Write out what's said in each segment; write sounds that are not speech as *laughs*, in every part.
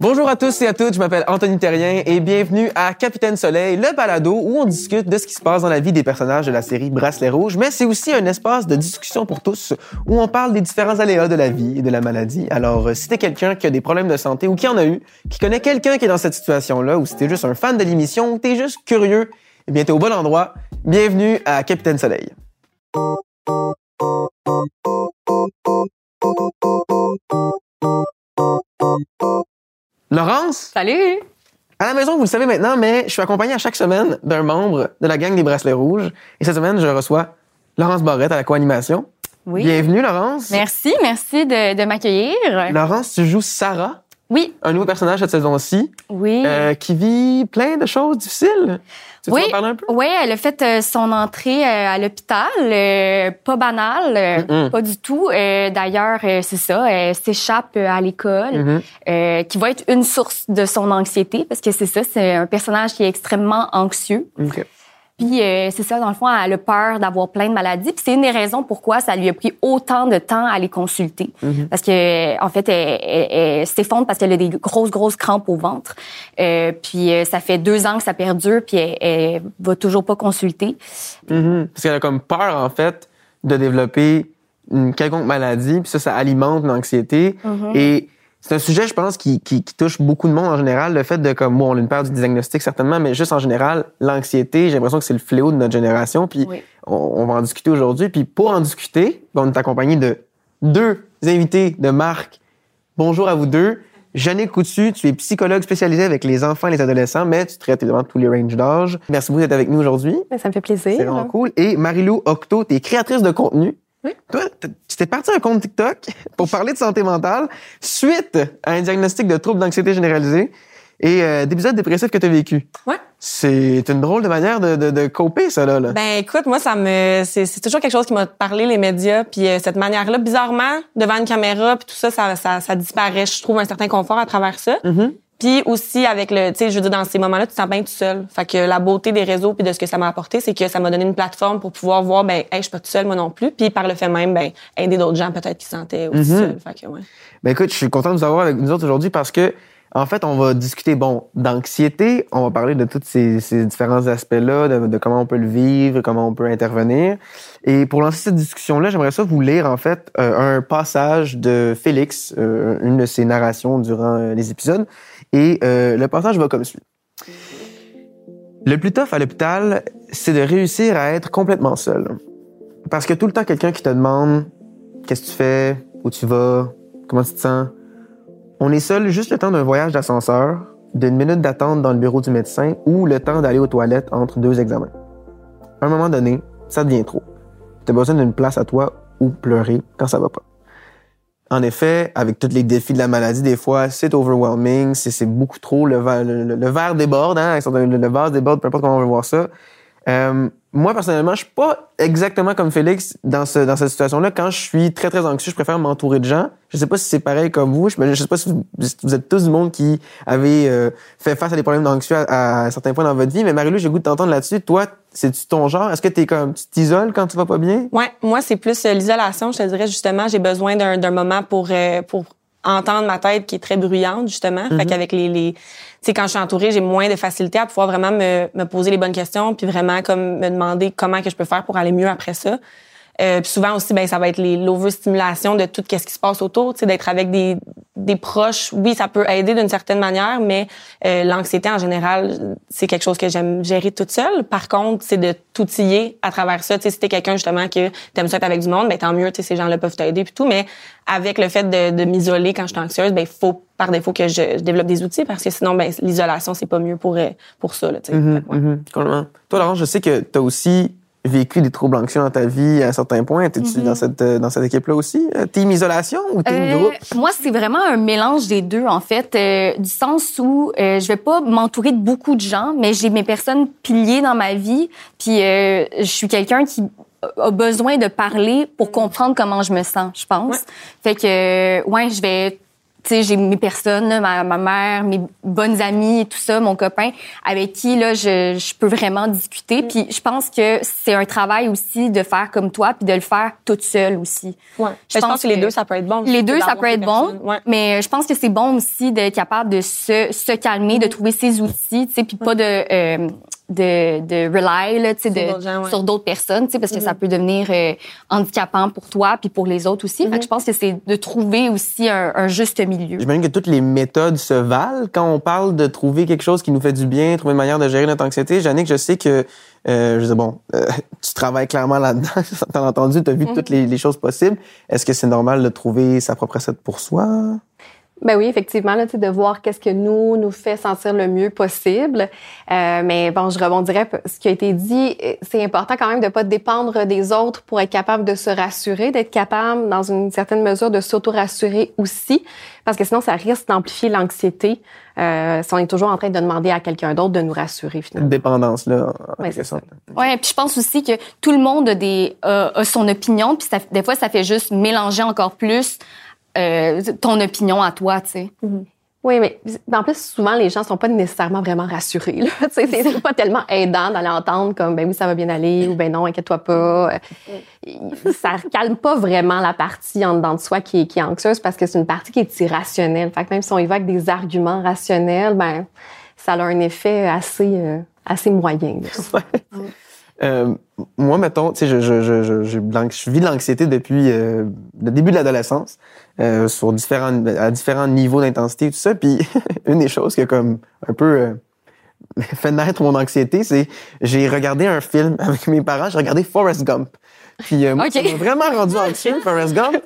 Bonjour à tous et à toutes, je m'appelle Anthony Terrien et bienvenue à Capitaine Soleil, le balado où on discute de ce qui se passe dans la vie des personnages de la série Bracelet Rouge, mais c'est aussi un espace de discussion pour tous où on parle des différents aléas de la vie et de la maladie. Alors, euh, si t'es quelqu'un qui a des problèmes de santé ou qui en a eu, qui connaît quelqu'un qui est dans cette situation-là, ou si t'es juste un fan de l'émission ou t'es juste curieux, eh bien, t'es au bon endroit. Bienvenue à Capitaine Soleil. Laurence, Salut! à la maison, vous le savez maintenant, mais je suis accompagné à chaque semaine d'un membre de la gang des Bracelets Rouges. Et cette semaine, je reçois Laurence Barrette à la co-animation. Oui. Bienvenue, Laurence. Merci, merci de, de m'accueillir. Laurence, tu joues Sarah, Oui, un nouveau personnage cette saison-ci, oui. euh, qui vit plein de choses difficiles. Tu Oui. en parler un peu? Oui, elle a fait euh, son entrée euh, à l'hôpital, euh, pas banal, euh, Mm-mm. pas du tout. D'ailleurs, c'est ça, elle s'échappe à l'école, Mhm. euh, qui va être une source de son anxiété, parce que c'est ça, c'est un personnage qui est extrêmement anxieux. OK. Puis euh, c'est ça, dans le fond, elle a peur d'avoir plein de maladies. Puis c'est une des raisons pourquoi ça lui a pris autant de temps à les consulter. Mhm. Parce que en fait, elle, elle- elle s'effondre parce qu'elle a des grosses, grosses crampes au ventre. Euh, puis euh, ça fait deux ans que ça perdure, puis elle, elle va toujours pas consulter. Mhm. Parce qu'elle a comme peur, en fait, de développer une quelconque maladie, puis ça, ça alimente l'anxiété. Mhm. Et c'est un sujet, je pense, qui, qui, qui touche beaucoup de monde en général, le fait de, comme, bon, on a une peur du diagnostic, certainement, mais juste en général, l'anxiété, j'ai l'impression que c'est le fléau de notre génération, puis Oui. on, on va en discuter aujourd'hui. Puis pour en discuter, ben, on est accompagné de deux invités de marque. Bonjour à vous deux. Jeanne Coutu, tu es psychologue spécialisée avec les enfants et les adolescents, mais tu traites évidemment tous les ranges d'âge. Merci beaucoup d'être avec nous aujourd'hui. Ça me fait plaisir. C'est vraiment cool. Et Marilou Octo, tu es créatrice de contenu. Oui. Toi, tu t'es parti un compte TikTok *laughs* pour parler de santé mentale suite à un diagnostic de trouble d'anxiété généralisée et euh, d'épisodes dépressifs que tu as vécu. Ouais. C'est une drôle de manière de, de, de coper, ça, là. là. Ben écoute, moi ça me c'est toujours quelque chose qui m'a parlé les médias puis euh, cette manière-là bizarrement devant une caméra puis tout ça ça, ça ça disparaît, je trouve un certain confort à travers ça. Mhm. Puis aussi avec le tu sais je veux dire dans ces moments-là tu te sens bien tout seul. Fait que la beauté des réseaux puis de ce que ça m'a apporté, c'est que ça m'a donné une plateforme pour pouvoir voir ben hey, je suis pas tout seul moi non plus puis par le fait même ben aider d'autres gens peut-être qui se sentaient aussi Mhm. seuls. Fait que ouais. Ben écoute, je suis content de vous avoir avec nous autres aujourd'hui parce que, en fait, on va discuter, bon, d'anxiété, on va parler de tous ces, ces différents aspects-là, de, comment on peut le vivre, comment on peut intervenir. Et pour lancer cette discussion-là, j'aimerais ça vous lire, en fait, euh, un passage de Félix, euh, une de ses narrations durant euh, les épisodes. Et le passage va comme suit. Le plus tough à l'hôpital, c'est de réussir à être complètement seul. Parce que tout le temps, quelqu'un qui te demande qu'est-ce que tu fais, où tu vas, comment tu te sens. On est seul juste le temps d'un voyage d'ascenseur, d'une minute d'attente dans le bureau du médecin ou le temps d'aller aux toilettes entre deux examens. À un moment donné, ça devient trop. Tu as besoin d'une place à toi où pleurer quand ça va pas. En effet, avec tous les défis de la maladie, des fois, c'est overwhelming, c'est beaucoup trop, le, verre- déborde, hein, le, le vase déborde, peu importe comment on veut voir ça. Euh, moi, personnellement, je suis pas exactement comme Félix dans, ce, dans cette situation-là. Quand je suis très, très anxieux, je préfère m'entourer de gens. Je sais pas si c'est pareil comme vous. Je, sais pas si vous, êtes tous du monde qui avez euh, fait face à des problèmes d'anxieux à, à certains points dans votre vie. Mais Marie-Lou, j'ai goût de t'entendre là-dessus. Toi, c'est-tu ton genre? Est-ce que t'es comme, tu t'isoles quand tu vas pas bien? Ouais, moi c'est plus euh, l'isolation, je te dirais justement, j'ai besoin d'un d'un moment pour euh, pour entendre ma tête qui est très bruyante justement. Fait qu'avec les les tu sais quand je suis entourée, j'ai moins de facilité à pouvoir vraiment me me poser les bonnes questions puis vraiment comme me demander comment que je peux faire pour aller mieux après ça. Euh, puis souvent aussi ben ça va être les l'overstimulation de tout ce qui se passe autour, tu sais d'être avec des des proches. Oui, ça peut aider d'une certaine manière, mais euh, l'anxiété en général, c'est quelque chose que j'aime gérer toute seule. Par contre, c'est de t'outiller à travers ça. Tu sais, si t'es quelqu'un justement que t'aimes ça être avec du monde, ben tant mieux. Tu sais, ces gens-là peuvent t'aider puis tout. Mais avec le fait de, de m'isoler quand je suis anxieuse, ben il faut par défaut que je, je développe des outils parce que sinon, ben l'isolation c'est pas mieux pour euh, pour ça. Là, tu sais. Ouais. mhm, complètement. Toi, Laurence, je sais que tu as aussi vécu des troubles anxieux dans ta vie à un certain point? T'es-tu dans cette, euh, dans cette équipe-là aussi? Euh, Team isolation ou team Euh, groupe? moi, c'est vraiment un mélange des deux, en fait, euh, du sens où euh, je vais pas m'entourer de beaucoup de gens, mais j'ai mes personnes piliers dans ma vie, puis euh, je suis quelqu'un qui a besoin de parler pour comprendre comment je me sens, je pense. Ouais. Fait que, ouais, je vais j'ai mes personnes, là, ma, ma mère, mes bonnes amies tout ça, mon copain, avec qui là, je, je peux vraiment discuter. Puis je pense que c'est un travail aussi de faire comme toi, puis de le faire toute seule aussi. Ouais. Je, pense, que les deux, ça peut être bon. Les deux, ça peut être bon. Ouais. mais je pense que c'est bon aussi d'être capable de se, se calmer, de trouver ses outils, tu sais, puis pas de euh, de de rely là, tu sais, Sur de d'autres ouais. sur d'autres personnes, tu sais, parce que ça peut devenir euh, handicapant pour toi puis pour les autres aussi. Fait que je pense que c'est de trouver aussi un, un juste milieu. J'imagine que toutes les méthodes se valent quand on parle de trouver quelque chose qui nous fait du bien, trouver une manière de gérer notre anxiété. Jannick, je sais que, euh, je sais, bon, euh, *laughs* tu travailles clairement là-dedans, *laughs* t'as entendu, t'as vu toutes les, les choses possibles. Est-ce que c'est normal de trouver sa propre recette pour soi? Ben oui, effectivement, là, tu sais, de voir qu'est-ce que nous nous fait sentir le mieux possible. Euh, mais bon, je rebondirais ce qui a été dit. C'est important quand même de pas dépendre des autres pour être capable de se rassurer, d'être capable, dans une certaine mesure, de s'auto-rassurer aussi, parce que sinon, ça risque d'amplifier l'anxiété euh, si on est toujours en train de demander à quelqu'un d'autre de nous rassurer Une finalement. dépendance, là, en Ouais. Ouais, puis je pense aussi que tout le monde a des a, a son opinion, puis ça- des fois ça fait juste mélanger encore plus euh, ton opinion à toi, tu sais. Oui, mais en plus, souvent, les gens sont pas nécessairement vraiment rassurés. Là. *laughs* Tu sais, c'est pas tellement aidant d'aller entendre comme ben oui, ça va bien aller ou ben non, inquiète-toi pas. Euh, Ça calme pas vraiment la partie en dedans de soi qui est, qui est anxieuse parce que c'est une partie qui est irrationnelle. Fait que même si on y va avec des arguments rationnels, ben ça a un effet assez, euh, assez moyen. *laughs* Euh, moi, mettons, tu sais, je, je, je, vis de l'anxiété depuis euh, le début de l'adolescence, euh, sur différents, à différents niveaux d'intensité tout ça. Puis *laughs* une des choses qui a comme un peu euh, *laughs* fait naître mon anxiété, c'est j'ai regardé un film *laughs* avec mes parents, j'ai regardé Forrest Gump. Puis euh, moi, Ok. ça m'a vraiment rendu anxieux, Forrest Gump,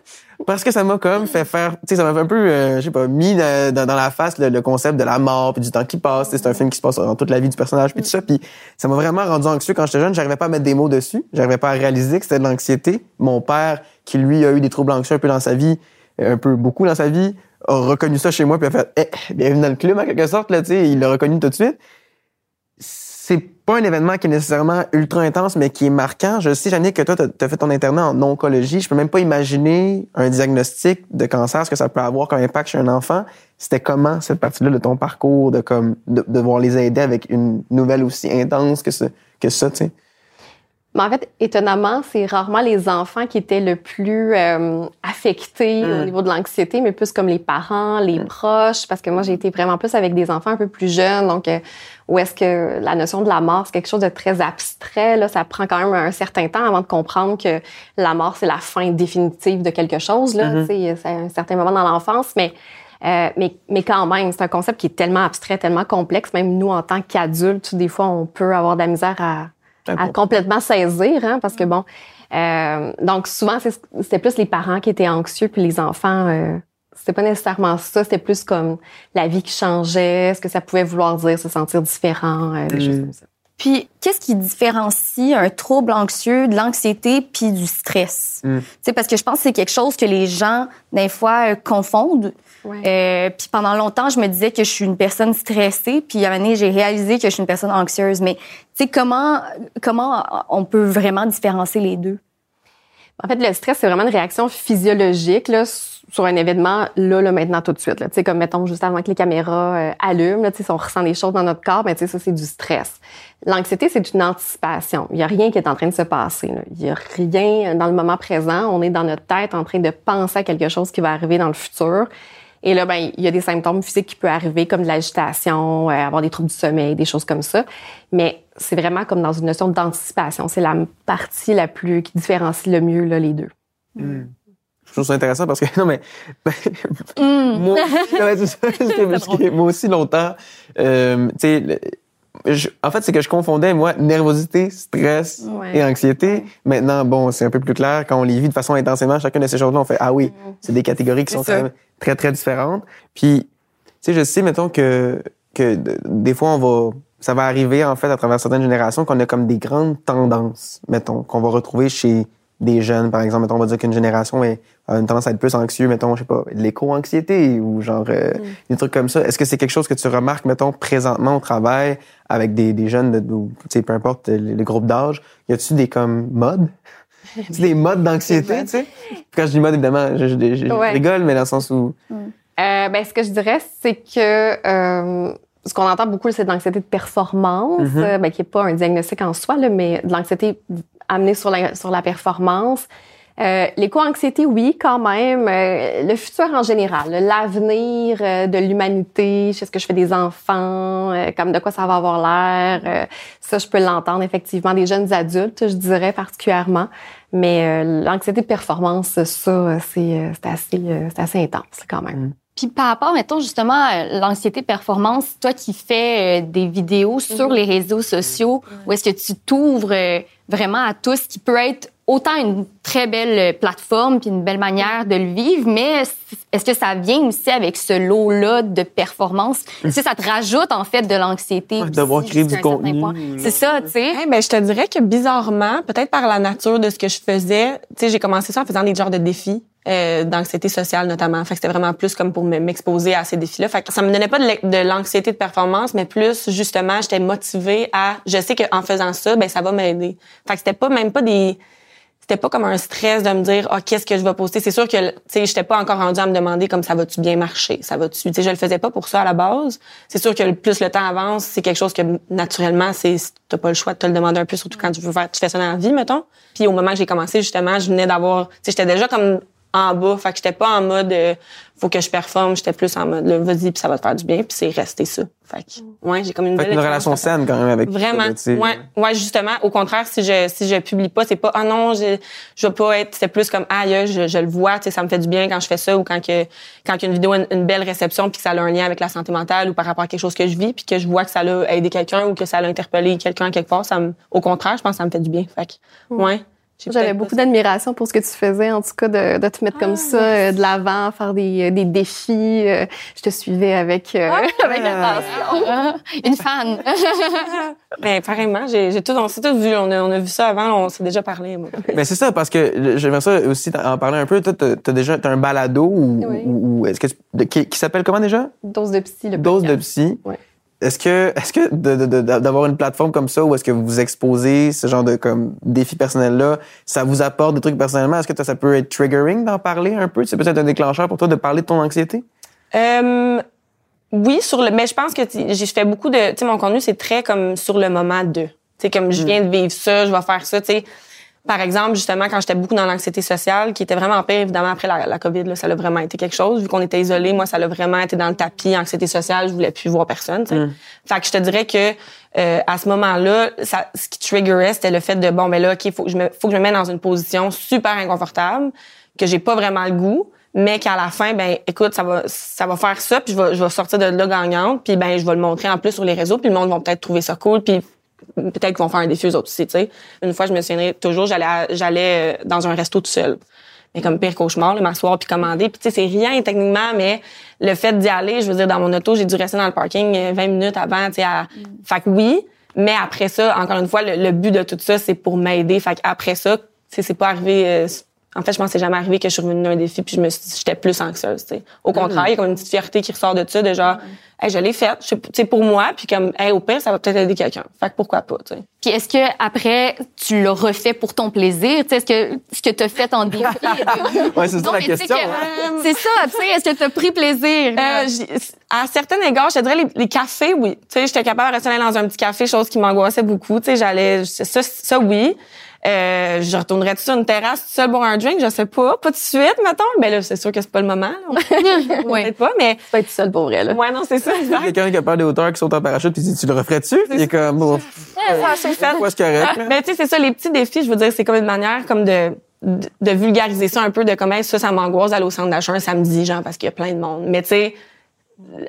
parce que ça m'a comme fait faire, tu sais, ça m'a un peu, euh, je sais pas, mis dans, dans la face le, le concept de la mort puis du temps qui passe. C'est un film qui se passe dans toute la vie du personnage puis tout ça. Puis ça m'a vraiment rendu anxieux quand j'étais jeune. J'arrivais pas à mettre des mots dessus. J'arrivais pas à réaliser que c'était de l'anxiété. Mon père, qui lui a eu des troubles anxieux un peu dans sa vie, un peu beaucoup dans sa vie, a reconnu ça chez moi puis a fait, eh, bienvenue dans le club en quelque sorte là. Il l'a reconnu tout de suite c'est pas un événement qui est nécessairement ultra intense, mais qui est marquant. Je sais, Jannick, que toi, tu as fait ton internat en oncologie. Je peux même pas imaginer un diagnostic de cancer, ce que ça peut avoir comme impact chez un enfant. C'était comment cette partie-là de ton parcours, de comme de, de voir les aider avec une nouvelle aussi intense que, ce, que ça, tu sais? Mais en fait, étonnamment, c'est rarement les enfants qui étaient le plus euh, affectés Mm. au niveau de l'anxiété, mais plus comme les parents, les proches, parce que moi, j'ai été vraiment plus avec des enfants un peu plus jeunes, donc euh, où est-ce que la notion de la mort, c'est quelque chose de très abstrait, là, ça prend quand même un certain temps avant de comprendre que la mort, c'est la fin définitive de quelque chose, là, Mhm. sais, c'est un certain moment dans l'enfance, mais euh, mais, mais quand même, c'est un concept qui est tellement abstrait, tellement complexe. Même nous, en tant qu'adultes, des fois, on peut avoir de la misère à, à complètement saisir, hein, parce que bon, euh, donc souvent c'est- c'était plus les parents qui étaient anxieux, puis les enfants, euh, c'était pas nécessairement ça, c'était plus comme la vie qui changeait, ce que ça pouvait vouloir dire, se sentir différent, euh, des Mm. choses comme ça. Puis, qu'est-ce qui différencie un trouble anxieux de l'anxiété puis du stress? Mm. Tu sais, parce que je pense que c'est quelque chose que les gens, des fois, euh, confondent. Ouais. Euh, puis pendant longtemps, je me disais que je suis une personne stressée, puis à un moment donné, j'ai réalisé que je suis une personne anxieuse. Mais tu sais, comment, comment on peut vraiment différencier les deux? En fait, le stress, c'est vraiment une réaction physiologique là, sur un événement là, là, maintenant, tout de suite. Tu sais, Comme, mettons, juste avant que les caméras euh, allument, tu sais, si on ressent des choses dans notre corps, ben, tu sais, ça, c'est du stress. L'anxiété, c'est une anticipation. Il n'y a rien qui est en train de se passer. Il n'y a rien dans le moment présent. On est dans notre tête en train de penser à quelque chose qui va arriver dans le futur. Et là, ben, il y a des symptômes physiques qui peuvent arriver, comme de l'agitation, euh, avoir des troubles du sommeil, des choses comme ça. Mais c'est vraiment comme dans une notion d'anticipation. C'est la partie la plus qui différencie le mieux là, les deux. Je trouve ça intéressant parce que, *laughs* non, mais, Mm. *laughs* moi, aussi, *laughs* moi longtemps, euh, tu sais, je- en fait, c'est que je confondais, moi, nervosité, stress Ouais. et anxiété. Maintenant, bon, c'est un peu plus clair. Quand on les vit de façon intensément, chacune de ces choses-là, on fait, ah oui, c'est des catégories qui sont même très, très différentes. Puis, tu sais, je sais, mettons, que, que des fois, on va, ça va arriver, en fait, à travers certaines générations, qu'on a comme des grandes tendances, mettons, qu'on va retrouver chez des jeunes, par exemple, mettons, on va dire qu'une génération est, a une tendance à être plus anxieux, mettons, je sais pas, l'éco-anxiété ou genre euh, des trucs comme ça. Est-ce que c'est quelque chose que tu remarques, mettons, présentement au travail avec des, des jeunes, de, de- tu sais, peu importe le, le groupe d'âge, y a-tu des comme modes? *laughs* A-tu des modes d'anxiété, tu sais? Quand je dis mode, évidemment, je, je- je- je Ouais. rigole, mais dans le sens où Euh, ben, ce que je dirais, c'est que euh, ce qu'on entend beaucoup, c'est de l'anxiété de performance, Mhm. ben, qui n'est pas un diagnostic en soi, là, mais de l'anxiété amenée sur la, sur la performance. Euh, L'éco-anxiété, oui, quand même. Euh, le futur en général, l'avenir euh, de l'humanité, est-ce que je fais des enfants, euh, comme de quoi ça va avoir l'air. euh, ça, je peux l'entendre effectivement des jeunes adultes, je dirais particulièrement. Mais euh, l'anxiété de performance, ça, c'est euh, assez, euh, c'est assez intense quand même. Puis par rapport, mettons, justement, à l'anxiété performance, toi qui fais euh, des vidéos sur les réseaux sociaux, où est-ce que tu t'ouvres euh, vraiment à tout ce qui peut être autant une très belle plateforme puis une belle manière de le vivre, mais est-ce que ça vient aussi avec ce lot-là de performance? Est-ce que ça te rajoute, en fait, de l'anxiété? Ouais, D'avoir créé du contenu. C'est ça, tu sais. Eh ben, je te dirais que bizarrement, peut-être par la nature de ce que je faisais, tu sais, j'ai commencé ça en faisant des genres de défis. Euh, d'anxiété sociale notamment. Fait que c'était vraiment plus comme pour me- m'exposer à ces défis-là. Fait que ça me donnait pas de l'anxiété de performance, mais plus justement, j'étais motivée à. Je sais qu'en faisant ça, ben ça va m'aider. Fait que c'était pas même pas des. C'était pas comme un stress de me dire ah qu'est-ce que je vais poster? C'est sûr que tu sais j'étais pas encore rendue à me demander comme ça va-tu bien marcher, ça va-tu. Tu sais je le faisais pas pour ça à la base. C'est sûr que plus le temps avance, c'est quelque chose que naturellement c'est t'as pas le choix de te le demander un peu surtout quand tu veux faire tu fais ça dans la vie mettons. Puis au moment que j'ai commencé justement, je venais d'avoir tu sais j'étais déjà comme en bas, fait que j'étais pas en mode euh, faut que je performe, j'étais plus en mode là, vas-y puis ça va te faire du bien puis c'est resté ça. Fait que ouais, j'ai comme une Fait belle qu'une relation saine quand même avec Vraiment. ça, tu sais. Ouais, ouais, justement. Au contraire, si je si je publie pas, c'est pas ah non, je je vais pas être. C'est plus comme ah je, je le vois, tu sais, ça me fait du bien quand je fais ça ou quand que quand qu'une vidéo a une, une belle réception puis que ça a un lien avec la santé mentale ou par rapport à quelque chose que je vis puis que je vois que ça a aidé quelqu'un ou que ça a interpellé quelqu'un quelque part, ça me, au contraire, je pense que ça me fait du bien. Fait que, ouais. J'avais beaucoup d'admiration pour ce que tu faisais, en tout cas, de, de te mettre comme ça euh, de l'avant, faire des, des défis. euh, je te suivais avec, euh, *laughs* avec attention. Ah, *laughs* Une fan. *laughs* Ben, pareillement, j'ai tout, on s'est tout vu, on a, on a vu ça avant, on s'est déjà parlé. Moi. Ben c'est ça parce que j'aimerais ça aussi en parler un peu. Toi, t'as déjà t'as un balado ou, Oui. ou, ou est-ce que tu- de- qui, qui s'appelle comment déjà? Dose de psy, le Dose de podcast. psy. psy. Ouais. Est-ce que est-ce que d'avoir une plateforme comme ça où est-ce que vous vous exposez ce genre de comme défis personnels là, ça vous apporte des trucs personnellement? Est-ce que ça peut être triggering d'en parler un peu? C'est peut-être un déclencheur pour toi de parler de ton anxiété? Euh, oui, sur le, mais je pense que j'ai fait beaucoup de, tu sais, mon contenu c'est très comme sur le moment de, tu sais, comme je viens de vivre ça, je vais faire ça, tu sais. Par exemple, justement, quand j'étais beaucoup dans l'anxiété sociale, qui était vraiment pire, évidemment, après la, la COVID, là, ça a vraiment été quelque chose. Vu qu'on était isolés, moi, ça a vraiment été dans le tapis, anxiété sociale, je voulais plus voir personne, sais. Fait que je te dirais que euh, à ce moment-là, ça, ce qui triggerait, c'était le fait de, bon, ben là, OK, faut que je me, faut que je me mette dans une position super inconfortable, que j'ai pas vraiment le goût, mais qu'à la fin, ben, écoute, ça va, ça va faire ça, puis je vais, je vais sortir de là gagnante, puis ben, je vais le montrer en plus sur les réseaux, puis le monde va peut-être trouver ça cool, puis peut-être qu'ils vont faire un défi eux autres aussi, tu sais. Une fois, je me souviendrai toujours, j'allais, j'allais euh, dans un resto tout seul. Mais comme pire cauchemar, m'asseoir puis commander. Puis tu sais, c'est rien techniquement, mais le fait d'y aller, je veux dire, dans mon auto, j'ai dû rester dans le parking euh, 20 minutes avant, tu sais. à- Fait que oui, mais après ça, encore une fois, le, le but de tout ça, c'est pour m'aider. Fait qu'après ça, tu sais, c'est pas arrivé... euh, en fait, je pense que c'est jamais arrivé que je suis revenue d'un défi puis je me suis- j'étais plus anxieuse, tu sais. Au contraire, il y a comme une petite fierté qui ressort de ça, de genre, hey, je l'ai faite, sais, pour moi, puis comme, hey, au pire, ça va peut-être aider quelqu'un. Fait que pourquoi pas, tu sais. Puis est-ce que après tu l'as refait pour ton plaisir? Tu sais, est-ce que ce que t'as fait en défi *laughs* Ouais, c'est ça la question. que- hein. *laughs* C'est ça, tu sais, est-ce que t'as pris plaisir? Euh, à certains égards, je te dirais les, les cafés, oui. Tu sais, j'étais capable de rester dans un petit café, chose qui m'angoissait beaucoup. Tu sais, j'allais, ça, ça, oui. Euh, je retournerais sur une terrasse tout seul boire un drink, je sais pas, pas tout de suite, mettons. Mais là, c'est sûr que c'est pas le moment. là. *laughs* Ouais. Peut-être pas, mais Tu peux être seul pour vrai, là. ouais, non, c'est ça. Il y a quelqu'un qui a peur des hauteurs qui saute en parachute puis dit tu le referais-tu? Il est comme bon, ça, c'est correct là? Mais tu sais, c'est ça, les petits défis, je veux dire, c'est comme une manière comme de, de, de vulgariser ça un peu, de comment ça, ça m'angoisse d'aller au centre d'achat un samedi, genre, parce qu'il y a plein de monde. Mais tu sais,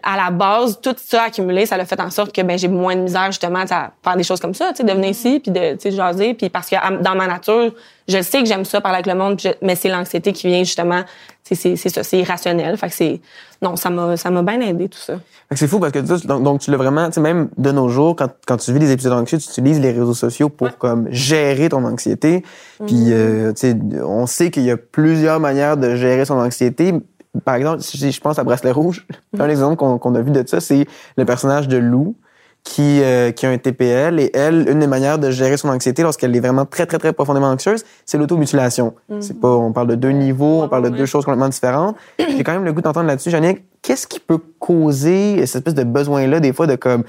à la base, tout ça accumulé, ça a fait en sorte que ben j'ai moins de misère justement à faire des choses comme ça, tu sais, de venir ici puis de tu sais jaser puis parce que dans ma nature, je sais que j'aime ça parler avec le monde, je- mais c'est l'anxiété qui vient justement, c'est c'est ça, c'est irrationnel, fait que c'est non, ça m'a ça m'a bien aidé tout ça. C'est fou parce que tu- donc, donc tu l'as vraiment, tu sais, même de nos jours, quand, quand tu vis des épisodes anxieux, tu utilises les réseaux sociaux pour comme gérer ton anxiété. Puis, euh, tu sais, on sait qu'il y a plusieurs manières de gérer son anxiété. Par exemple, si je pense à Bracelet Rouge, *laughs* un exemple qu'on a vu de ça, c'est le personnage de Lou qui, euh, qui a un TPL et elle, une des manières de gérer son anxiété lorsqu'elle est vraiment très, très, très profondément anxieuse, c'est l'automutilation. C'est pas, on parle de deux niveaux, on parle de deux choses complètement différentes. *clears throat* J'ai quand même le goût d'entendre là-dessus, Jannick, qu'est-ce qui peut causer cette espèce de besoin-là, des fois, de comme,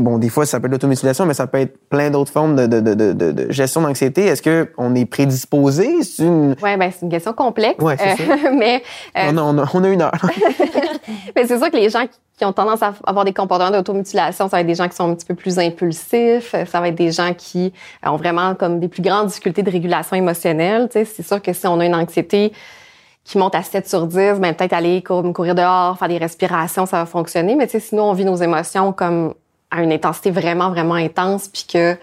bon, des fois, ça peut être l'automutilation, mais ça peut être plein d'autres formes de, de, de, de, de gestion d'anxiété. Est-ce que on est prédisposé? C'est une... Ouais, ben, c'est une question complexe. Ouais, c'est ça. *laughs* mais, euh, on, a, on, a, on a une heure. *laughs* mais c'est sûr que les gens qui ont tendance à avoir des comportements d'automutilation, ça va être des gens qui sont un petit peu plus impulsifs, ça va être des gens qui ont vraiment comme des plus grandes difficultés de régulation émotionnelle. Tu sais, c'est sûr que si on a une anxiété qui monte à 7 sur 10, ben peut-être aller courir dehors, faire des respirations, ça va fonctionner. Mais sinon, on vit nos émotions comme à une intensité vraiment, vraiment intense, puis que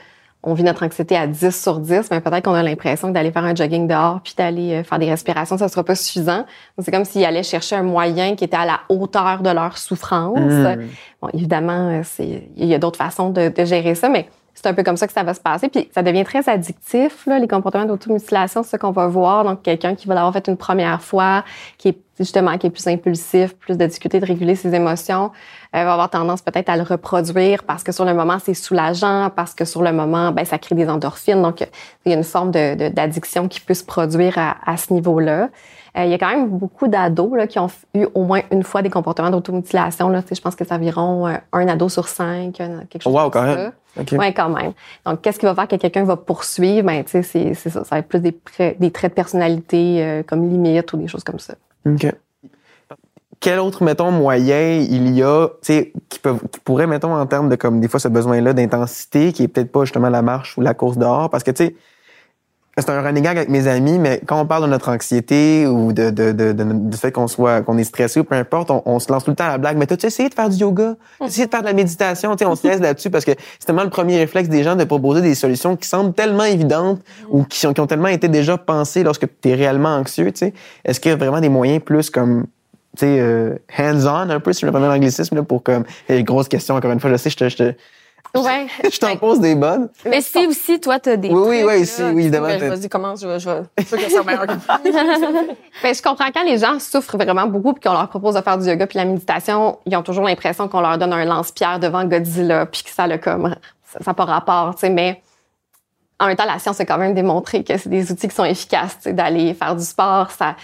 on vit notre anxiété à 10 sur 10, mais peut-être qu'on a l'impression que d'aller faire un jogging dehors puis d'aller euh, faire des respirations, ça sera pas suffisant. C'est comme s'ils allaient chercher un moyen qui était à la hauteur de leur souffrance. Mm. Bon, évidemment, euh, il y a d'autres façons de, de gérer ça, mais c'est un peu comme ça que ça va se passer. Puis ça devient très addictif, là, les comportements d'automutilation, c'est ce qu'on va voir. Donc, quelqu'un qui va l'avoir fait une première fois, qui est justement qui est plus impulsif, plus de difficulté de réguler ses émotions, euh, va avoir tendance peut-être à le reproduire parce que sur le moment, c'est soulageant, parce que sur le moment, ben, ça crée des endorphines. Donc, il y a une forme de, d'addiction qui peut se produire à ce niveau-là. Euh, il y a quand même beaucoup d'ados qui ont eu au moins une fois des comportements d'automutilation. Là. Je pense que c'est environ euh, un ado sur cinq, quelque chose wow, comme quand ça. même. Okay. Oui, quand même. Donc, qu'est-ce qui va faire que quelqu'un va poursuivre? Ben, tu sais, c'est, ça. Ça va être plus des, des traits de personnalité euh, comme limite ou des choses comme ça. OK. Quel autre, mettons, moyen il y a, tu sais, qui, qui pourrait, mettons, en termes de, comme, des fois, ce besoin-là d'intensité, qui est peut-être pas justement la marche ou la course dehors, parce que, tu sais, c'est un running gag avec mes amis, mais quand on parle de notre anxiété ou de, de, de, de du fait qu'on soit qu'on est stressé ou peu importe, on, se lance tout le temps à la blague. Mais t'as-tu essayé de faire du yoga? T'as essayé de faire de la méditation? Tu sais, on se laisse là-dessus parce que c'est tellement le premier réflexe des gens de proposer des solutions qui semblent tellement évidentes ou qui, sont, qui ont tellement été déjà pensées lorsque tu es réellement anxieux. Tu sais. Est-ce qu'il y a vraiment des moyens plus comme tu sais, euh, hands-on un peu, si je me permets l'anglicisme, pour comme, grosse question, encore une fois, je sais, je te, je te, Ouais. *laughs* je t'en pose des bonnes. Mais si aussi, toi, t'as des. Oui, oui, trucs, oui, là, si, oui, évidemment. T'as- Vas-y, commence, je vais, je vais. *laughs* Que meilleur que *laughs* Ben, je comprends quand les gens souffrent vraiment beaucoup puis qu'on leur propose de faire du yoga puis la méditation, ils ont toujours l'impression qu'on leur donne un lance-pierre devant Godzilla puis que ça le comme ça n'a pas rapport, tu sais, mais en même temps, la science a quand même démontré que c'est des outils qui sont efficaces, tu sais, d'aller faire du sport, ça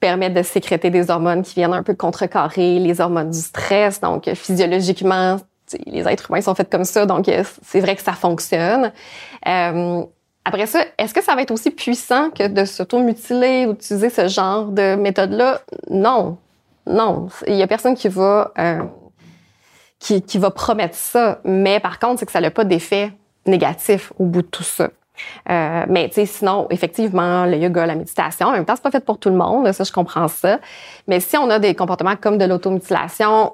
permet de sécréter des hormones qui viennent un peu contrecarrer les hormones du stress. Donc, physiologiquement, les êtres humains sont faits comme ça, donc euh, c'est vrai que ça fonctionne. Euh, après ça, est-ce que ça va être aussi puissant que de s'auto-mutiler ou d'utiliser ce genre de méthode-là? Non. Non. Il y a personne qui va, euh, qui, va promettre ça. Mais par contre, c'est que ça n'a pas d'effet négatif au bout de tout ça. Euh, mais sinon, effectivement, le yoga, la méditation, en même temps, c'est pas fait pour tout le monde, ça, je comprends ça. Mais si on a des comportements comme de l'automutilation,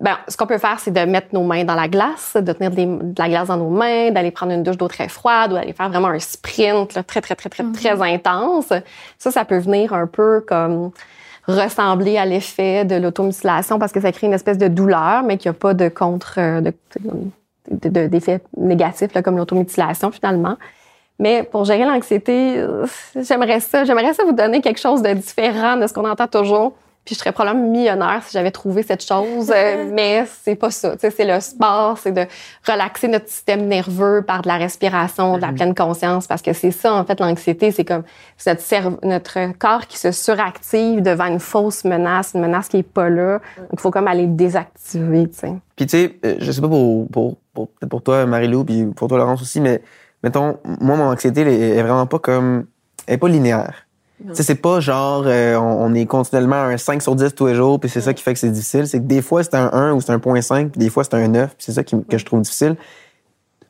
ben, ce qu'on peut faire, c'est de mettre nos mains dans la glace, de tenir de la glace dans nos mains, d'aller prendre une douche d'eau très froide ou d'aller faire vraiment un sprint là, très, très, très, très, très intense. Ça, ça peut venir un peu comme ressembler à l'effet de l'automutilation parce que ça crée une espèce de douleur, mais qu'il n'y a pas de contre, euh, de, de- négatifs là, comme l'automutilation finalement. Mais pour gérer l'anxiété, j'aimerais ça, j'aimerais ça vous donner quelque chose de différent de ce qu'on entend toujours. Puis je serais probablement millionnaire si j'avais trouvé cette chose, euh, *laughs* mais c'est pas ça. Tu sais, c'est le sport, c'est de relaxer notre système nerveux par de la respiration, de la pleine conscience, parce que c'est ça en fait l'anxiété, c'est comme notre cerveau, notre corps qui se suractive devant une fausse menace, une menace qui est pas là. Donc il faut comme aller désactiver, tu sais. Puis tu sais, euh, je sais pas pour pour pour, peut-être pour toi Marie-Lou puis pour toi Laurence aussi, mais mettons moi mon anxiété elle est vraiment pas comme elle est pas linéaire. Tu sais c'est pas genre euh, on, on est continuellement à un 5 sur 10 tous les jours puis c'est ça qui fait que c'est difficile, c'est que des fois c'est un 1 ou c'est un 1.5 puis des fois c'est un 9, puis c'est ça qui, que je trouve difficile.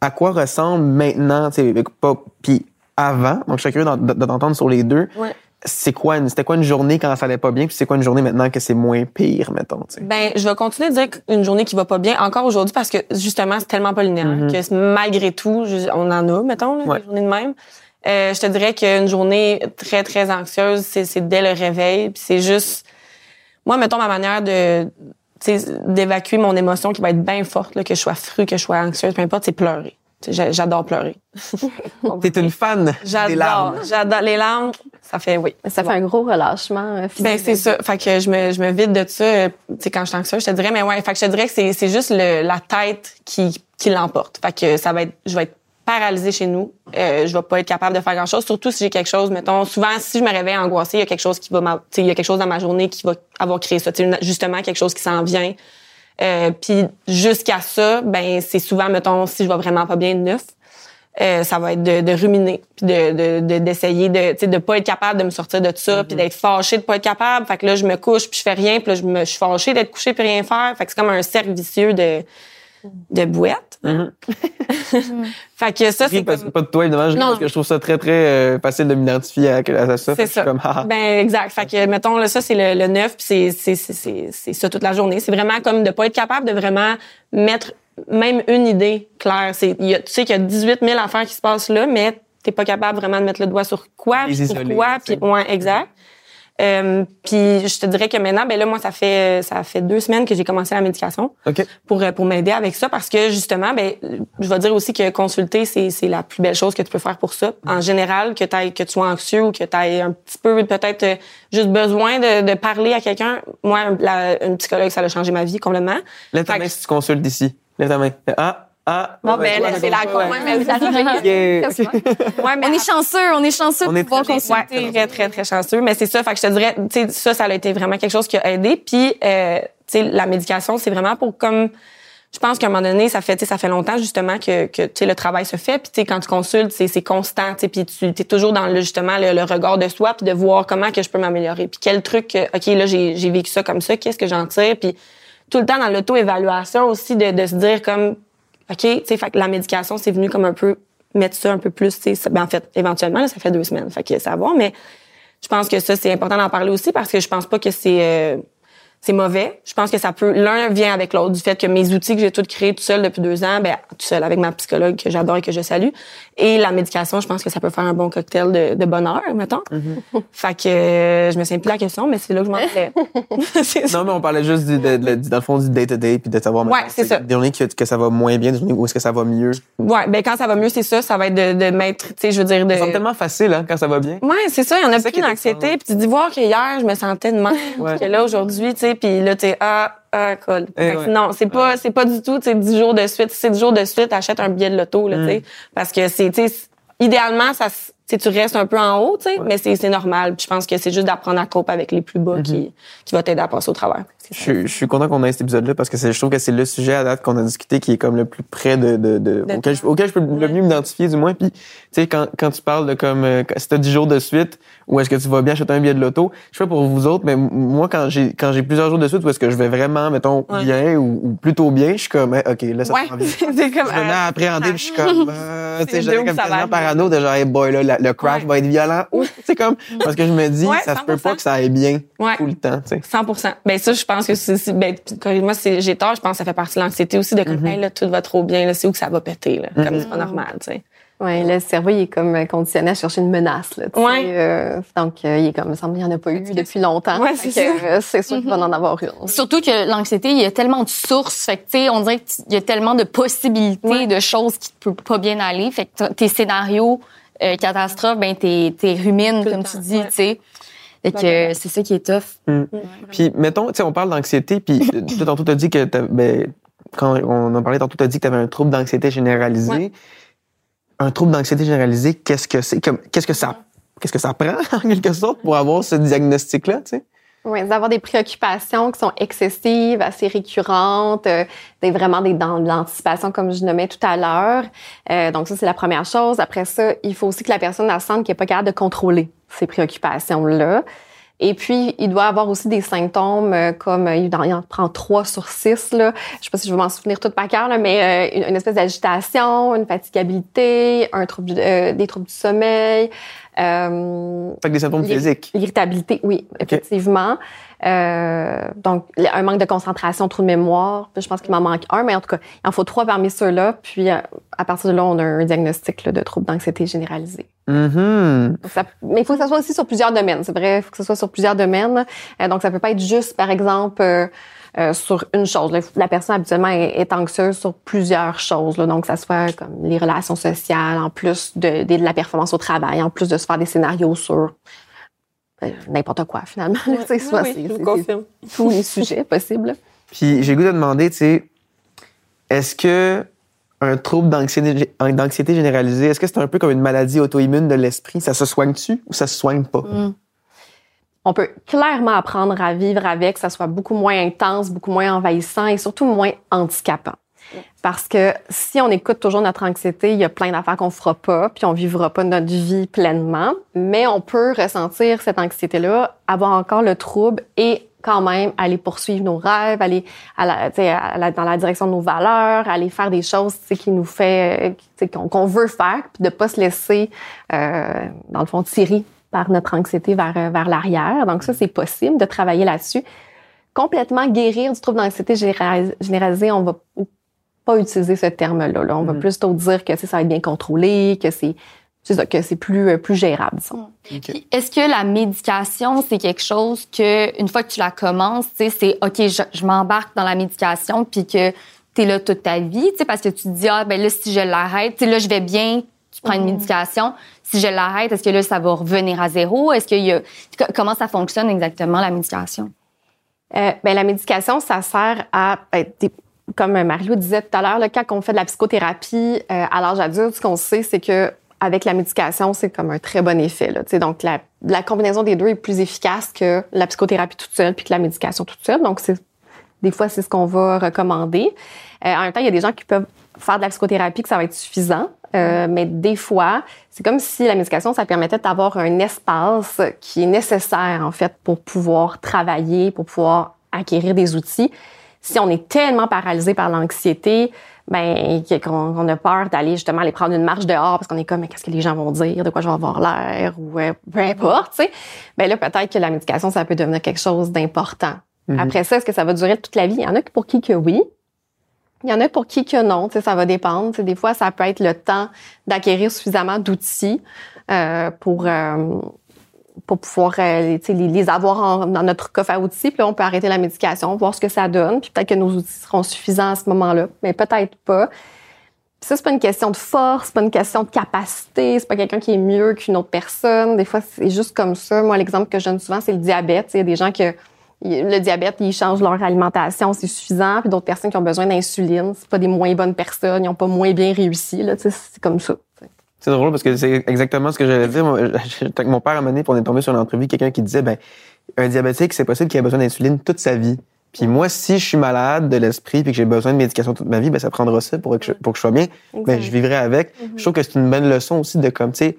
À quoi ressemble maintenant, tu sais pas puis avant, donc je suis curieux de, t'entendre sur les deux. Ouais. C'est quoi une- c'était quoi une journée quand ça allait pas bien puis c'est quoi une journée maintenant que c'est moins pire mettons, tu sais? Ben, je vais continuer de dire qu'une journée qui va pas bien encore aujourd'hui parce que justement, c'est tellement pas linéaire Mhm. que malgré tout, on en a, mettons, là, Ouais. des journées de même. Euh, je te dirais qu'une journée très, très anxieuse, c'est, dès le réveil. Puis c'est juste... Moi, mettons, ma manière de tu sais, d'évacuer mon émotion qui va être bien forte, là, que je sois fru, que je sois anxieuse, peu importe, c'est pleurer. Tu sais, j'a- J'adore pleurer. *laughs* T'es une fan J'adore. des larmes. J'adore. Les larmes, ça fait oui. Ça fait un gros relâchement. euh, Ben c'est ça. Fait que je me je me vide de ça. euh, Tu sais quand je suis anxieuse, je te dirais mais ouais. Fait que je te dirais que c'est c'est juste le, la tête qui qui l'emporte. Fait que ça va être je vais être paralysée chez nous. Euh, je vais pas être capable de faire grand chose, surtout si j'ai quelque chose. Mettons, souvent, si je me réveille angoissée, il y a quelque chose qui va, m'a- tu sais, il y a quelque chose dans ma journée qui va avoir créé ça. Tu sais, une- justement, quelque chose qui s'en vient. Euh, puis jusqu'à ça, ben c'est souvent, mettons, si je vais vraiment pas bien de neuf, euh, ça va être de, de ruminer, puis de de- de- d'essayer de, tu sais, de pas être capable de me sortir de ça, puis d'être fâchée de pas être capable. Fait que là, je me couche, puis je fais rien, puis là, je me je suis fâchée d'être couchée puis rien faire. Fait que c'est comme un cercle vicieux de de bouette. *laughs* fait que ça, c'est parce- comme... pas de toi, évidemment, je- Non. parce que je trouve ça très, très euh, facile de m'identifier à, à ça. C'est que je suis ça. Comme, ah, ah. Ben exact. Fait que mettons là ça c'est le, le 9 puis c'est c'est c'est c'est c'est ça toute la journée. C'est vraiment comme de pas être capable de vraiment mettre même une idée claire. C'est il y a- tu sais qu'il y a 18 000 affaires qui se passent là, mais t'es pas capable vraiment de mettre le doigt sur quoi, puis pourquoi, puis ouais exact. Euh, puis je te dirais que maintenant ben là moi ça fait ça fait deux semaines que j'ai commencé la médication OK. pour euh, pour m'aider avec ça parce que justement ben je vais dire aussi que consulter c'est c'est la plus belle chose que tu peux faire pour ça en général que tu que tu sois anxieux ou que tu aies un petit peu peut-être euh, juste besoin de, de parler à quelqu'un moi la, une psychologue ça a changé ma vie complètement Lève ta main que- si tu consultes ici. Lève ta main. Ah, ah. Bon, Ouais, ben, ouais, là, c'est la ouais. con- ouais, mais vous Yeah. *laughs* ouais mais On est chanceux, on est chanceux On de est pouvoir consulter. Ouais, très, très, très chanceux. Mais c'est ça, fait que je te dirais, tu sais, ça, ça a été vraiment quelque chose qui a aidé. Puis, euh, tu sais, la médication, c'est vraiment pour comme, je pense qu'à un moment donné, ça fait, tu sais, ça fait longtemps justement que, que tu sais, le travail se fait. Puis, tu sais, quand tu consultes, c'est, c'est constant, tu sais, puis tu es toujours dans le justement le, le regard de soi, puis de voir comment que je peux m'améliorer. Puis quel truc, ok, là, j'ai, j'ai vécu ça comme ça, qu'est-ce que j'en tire? Puis tout le temps dans l'auto-évaluation aussi de, de se dire comme, ok, tu sais, la médication, c'est venu comme un peu mettre ça un peu plus, tu sais, ben, en fait, éventuellement, là, ça fait deux semaines, fait que ça va, mais je pense que ça, c'est important d'en parler aussi parce que je pense pas que c'est euh, c'est mauvais. Je pense que ça peut l'un vient avec l'autre du fait que mes outils que j'ai tout créés tout seul depuis deux ans, ben tout seul avec ma psychologue que j'adore et que je salue, et la médication, je pense que ça peut faire un bon cocktail de, de bonheur, mettons. *laughs* Fait que euh, je me souviens plus de la question, mais c'est là que je m'en allais. *laughs* C'est ça. Non, mais on parlait juste du, de- de- du- dans le fond du day-to-day puis de savoir Ouais, c'est ça. des journées que, que ça va moins bien, des journées où est-ce que ça va mieux. Ouais, ben quand ça va mieux, c'est ça, ça va être de, de mettre, tu sais, je veux dire de. Ça tellement facile hein, quand ça va bien. Ouais, c'est ça. Il y en a plus d'anxiété. Puis tu dis voir que hier, je me sentais de même. Ouais. que là, aujourd'hui, tu sais, puis là, t'es ah, ah, cool. Eh ouais. Non, c'est pas, c'est pas du tout, tu sais, 10 jours de suite. Si c'est 10 jours de suite, achète un billet de loto, là, tu Mm. sais. Parce que c'est, tu idéalement, ça, tu sais, tu restes un peu en haut, tu sais, mais c'est, normal. Puis je pense que c'est juste d'apprendre à cope avec les plus bas qui, qui va t'aider à passer au travers. Je, je suis content qu'on ait cet épisode-là parce que je trouve que c'est le sujet à date qu'on a discuté qui est comme le plus près de, de, de, De auquel, je, toi. auquel je peux le mieux m'identifier du moins. Puis, tu sais, quand, quand tu parles de comme euh, si t'as 10 jours de suite ou est-ce que tu vas bien acheter un billet de loto, je sais pas pour vous autres, mais moi quand j'ai quand j'ai plusieurs jours de suite où est-ce que je vais vraiment mettons Ouais. bien ou, ou plutôt bien, je suis comme eh, ok là ça Ouais, *laughs* c'est comme. Je me mets à euh, appréhender puis je suis comme *laughs* euh, tu sais C'est j'avais comme tellement parano de genre hey boy là la- le crash Ouais. va être violent. C'est comme *laughs* parce que je me dis Ouais, ça se peut 100%. pas que ça aille bien Ouais. tout le temps, tu sais. 100 Ben ça, je pense que c'est... Ben, si j'ai tort, je pense que ça fait partie de l'anxiété aussi de comme, Mm-hmm. Hey, là, tout va trop bien, là, c'est où que ça va péter, là? Comme c'est pas normal, tu sais. Ouais, le cerveau, il est comme conditionné à chercher une menace. Là. Ouais. Euh, donc, euh, il est comme, il me semble qu'il n'y en a pas eu depuis longtemps. Ouais, c'est euh, c'est sûr qu'il va en avoir une. Surtout que l'anxiété, il y a tellement de sources. Fait que, tu sais, on dirait qu'il y a tellement de possibilités Ouais. de choses qui ne peuvent pas bien aller. Fait que tes scénarios euh, catastrophes, ben, t'es, t'es rumines, Tout comme temps, tu dis, ouais. tu sais. Fait que c'est ça qui est tough. Puis, mettons, tu sais, on parle d'anxiété, puis euh, toi, tantôt, t'as dit que t'as- ben, quand on en parlait tantôt, t'as dit que t'avais un trouble d'anxiété généralisé. Ouais. Un trouble d'anxiété généralisé, qu'est-ce que c'est? Qu'est-ce que ça, qu'est-ce que ça prend, *laughs* en quelque sorte, pour avoir ce diagnostic-là, tu sais? Oui, d'avoir des préoccupations qui sont excessives, assez récurrentes, euh, des, vraiment des dans l'anticipation comme je nommais tout à l'heure. Euh, donc ça c'est la première chose. Après ça, il faut aussi que la personne sente qu'elle est pas capable de contrôler ces préoccupations là. Et puis, il doit avoir aussi des symptômes euh, comme, euh, il en il en prend trois sur six, là. Je sais pas si je vais m'en souvenir tout par cœur, là, mais euh, une, une espèce d'agitation, une fatigabilité, un trouble, euh, des troubles du sommeil, euh, Fait que des symptômes physiques. L'irritabilité, oui, effectivement. Euh, donc, un manque de concentration, trop de mémoire. Je pense qu'il m'en manque un, mais en tout cas, il en faut trois parmi ceux-là. Puis, euh, à partir de là, on a un diagnostic là, de trouble d'anxiété généralisée. Donc, ça- mais il faut que ça soit aussi sur plusieurs domaines. C'est vrai, il faut que ce soit sur plusieurs domaines. Euh, donc, ça peut pas être juste, par exemple, euh, sur une chose. là. La personne habituellement est, est anxieuse sur plusieurs choses. Là. Donc, ça soit comme les relations sociales, en plus de, de la performance au travail, en plus de se faire des scénarios sur n'importe quoi, finalement. Soit Oui, je vous confirme. tous les sujets *laughs* possibles. Puis, j'ai le goût de demander, tu sais, est-ce que, un trouble d'anxiété d'anxiété généralisée, est-ce que c'est un peu comme une maladie auto-immune de l'esprit? Ça se soigne-tu ou ça se soigne pas? Mm. On peut clairement apprendre à vivre avec, que ça soit beaucoup moins intense, beaucoup moins envahissant et surtout moins handicapant. Parce que si on écoute toujours notre anxiété, il y a plein d'affaires qu'on fera pas, puis on vivra pas notre vie pleinement. Mais on peut ressentir cette anxiété-là, avoir encore le trouble et quand même aller poursuivre nos rêves, aller à la, dans la direction de nos valeurs, aller faire des choses qui nous fait, qu'on veut faire, puis de pas se laisser, euh, dans le fond, tirer par notre anxiété vers, vers l'arrière. Donc ça, c'est possible de travailler là-dessus. Complètement guérir du trouble d'anxiété généralisé, on va pas utiliser ce terme-là. Là. On va mm-hmm. plutôt dire que ça va être bien contrôlé, que c'est c'est ça, que c'est plus, euh, plus gérable, disons. Mm. Est-ce que la médication, c'est quelque chose que, une fois que tu la commences, tu sais, c'est, OK, je, m'embarque dans la médication, puis que tu es là toute ta vie, tu sais, parce que tu te dis, ah, ben là, si je l'arrête, tu sais, là, je vais bien, tu prends une mm-hmm. médication. Si je l'arrête, est-ce que là, ça va revenir à zéro? Est-ce qu'il y a, comment ça fonctionne exactement, la médication? Euh, ben, la médication, ça sert à, ben, comme Mario disait tout à l'heure, quand on fait de la psychothérapie euh, à l'âge adulte, ce qu'on sait, c'est que avec la médication, c'est comme un très bon effet. Là, donc, la, la, combinaison des deux est plus efficace que la psychothérapie toute seule puis que la médication toute seule. Donc, c'est des fois, c'est ce qu'on va recommander. Euh, en même temps, il y a des gens qui peuvent faire de la psychothérapie que ça va être suffisant. Euh, mais des fois, c'est comme si la médication, ça permettait d'avoir un espace qui est nécessaire, en fait, pour pouvoir travailler, pour pouvoir acquérir des outils. Si on est tellement paralysé par l'anxiété, ben qu'on a peur d'aller justement aller prendre une marche dehors parce qu'on est comme mais qu'est-ce que les gens vont dire, de quoi je vais avoir l'air? Ou euh, peu importe, tu sais. Ben là peut-être que la médication ça peut devenir quelque chose d'important. Mm-hmm. Après ça, est-ce que ça va durer toute la vie? Il y en a pour qui que oui. Il y en a pour qui que non, tu sais, ça va dépendre. des fois, ça peut être le temps d'acquérir suffisamment d'outils euh, pour euh, pour pouvoir euh, les, avoir dans notre coffre à outils. Puis là, on peut arrêter la médication, voir ce que ça donne. Puis peut-être que nos outils seront suffisants à ce moment-là, mais peut-être pas. Puis ça, c'est pas une question de force, c'est pas une question de capacité, c'est pas quelqu'un qui est mieux qu'une autre personne. Des fois, c'est juste comme ça. Moi, l'exemple que je donne souvent, c'est le diabète. Il y a des gens que le diabète, ils changent leur alimentation, c'est suffisant. Puis d'autres personnes qui ont besoin d'insuline, c'est pas des moins bonnes personnes, ils ont pas moins bien réussi. Là, c'est comme ça. C'est drôle parce que c'est exactement ce que j'allais dire. mon père a mené, pour on est tombé sur l'entrevue, quelqu'un qui disait, ben, un diabétique, c'est possible qu'il ait besoin d'insuline toute sa vie. Puis moi, si je suis malade de l'esprit puis que j'ai besoin de médication toute ma vie, ben ça prendra ça pour que je, pour que je sois bien. Ben je vivrai avec. Mm-hmm. Je trouve que c'est une bonne leçon aussi de comme tu sais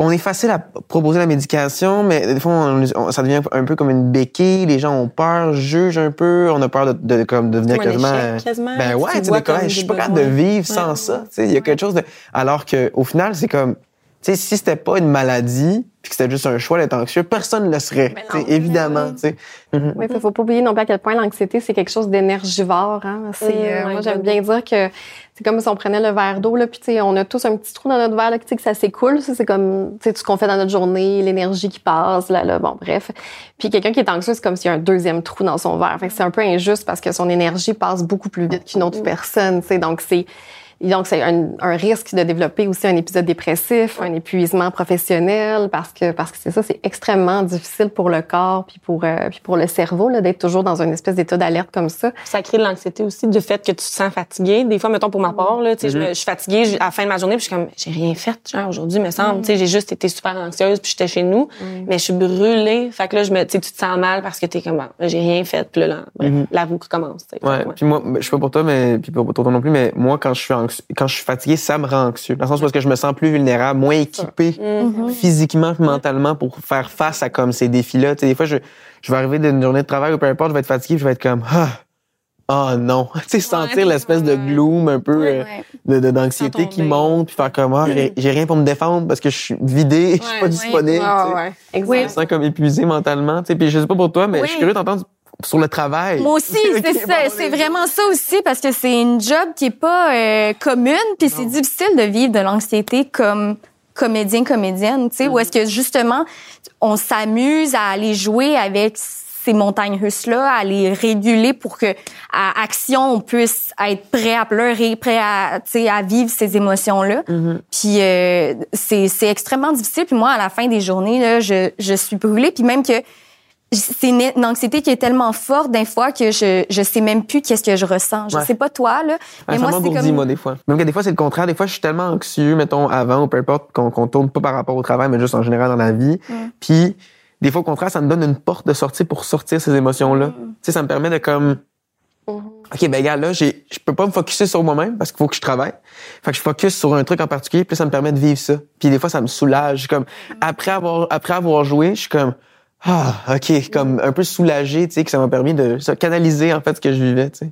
on est facile à proposer la médication, mais des fois, ça devient un peu comme une béquille. Les gens ont peur, jugent un peu. On a peur de, de comme devenir quasiment, quasiment. Ben ouais, tu sais, je suis pas capable de vivre sans ça. Il y a quelque chose de. Alors que au final, c'est comme, tu sais, si c'était pas une maladie, puis que c'était juste un choix d'être anxieux, personne ne le serait. évidemment. tu -hmm. Oui, il faut pas oublier non plus à quel point l'anxiété, c'est quelque chose d'énergivore. Hein? C'est, euh, moi, j'aime bien dire que c'est comme si on prenait le verre d'eau, là, puis on a tous un petit trou dans notre verre, là, que ça s'écoule. C'est comme tout ce qu'on fait dans notre journée, l'énergie qui passe, là, là, bon, bref. Puis quelqu'un qui est anxieux, c'est comme s'il y a un deuxième trou dans son verre. Fait que c'est un peu injuste parce que son énergie passe beaucoup plus vite qu'une autre personne. Donc, c'est donc, c'est un, un, risque de développer aussi un épisode dépressif, un épuisement professionnel, parce que parce que c'est ça, c'est extrêmement difficile pour le corps puis pour euh, puis pour le cerveau là d'être toujours dans une espèce d'état d'alerte comme ça. Ça crée de l'anxiété aussi, du fait que tu te sens fatigué. Des fois, mettons pour ma mm-hmm. part là, tu sais, je, mm-hmm. suis fatiguée à la fin de ma journée, puis je suis comme j'ai rien fait, genre aujourd'hui, me semble. Mm-hmm. Tu sais, j'ai juste été super anxieuse, puis j'étais chez nous, mais je suis brûlée. Fait que là, je me, tu sais, tu te sens mal parce que t'es comme j'ai rien fait, puis là, bref, la roue commence. Ouais. Puis moi, je sais pas pour toi, mais puis pour toi non plus, mais moi quand je suis quand je suis fatigué, ça me rend anxieux. Dans le sens parce que je me sens plus vulnérable, moins équipé mm-hmm. physiquement, mentalement pour faire face à comme ces défis-là. Tu sais, des fois, je, je vais arriver d'une journée de travail ou peu importe, je vais être fatigué, je vais être comme ah, oh non, *laughs* tu sais sentir l'espèce de gloom un peu euh, de d'anxiété qui monte puis faire comme ah, j'ai rien pour me défendre parce que je suis vidé, *laughs* je suis pas disponible. Je me sens comme épuisé mentalement, tu sais. Puis je sais pas pour toi, mais je suis curieux d'entendre sur le travail. Moi aussi, *laughs* c'est C'est vraiment ça aussi parce que c'est une job qui est pas euh, commune, puis c'est difficile de vivre de l'anxiété comme comédien comédienne, tu sais, où est-ce que justement on s'amuse à aller jouer avec ces montagnes russes là, à les réguler pour que à action on puisse être prêt à pleurer, prêt à tu sais à vivre ces émotions là. Mm-hmm. Puis euh, c'est c'est extrêmement difficile puis moi à la fin des journées là, je je suis brûlée puis même que c'est une, anxiété qui est tellement forte d'un fois que je je sais même plus qu'est-ce que je ressens. Je Ouais. sais pas toi là, mais moi c'est comme moi, des fois. Même que des fois, c'est le contraire. Des fois, je suis tellement anxieux, mettons, avant ou peu importe, qu'on qu'on tourne pas par rapport au travail, mais juste en général dans la vie. Mm. Puis, des fois, au contraire, ça me donne une porte de sortie pour sortir ces émotions-là. Mm. Tu sais, ça me permet de comme, OK, ben, gars, là, j'ai, je peux pas me focuser sur moi-même parce qu'il faut que je travaille. Fait que je focus sur un truc en particulier, puis ça me permet de vivre ça. Puis des fois, ça me soulage. Comme, après avoir, après avoir joué, je suis comme, ah, OK, comme un peu soulagé, tu sais, que ça m'a permis de ça, canaliser, en fait, ce que je vivais, tu sais.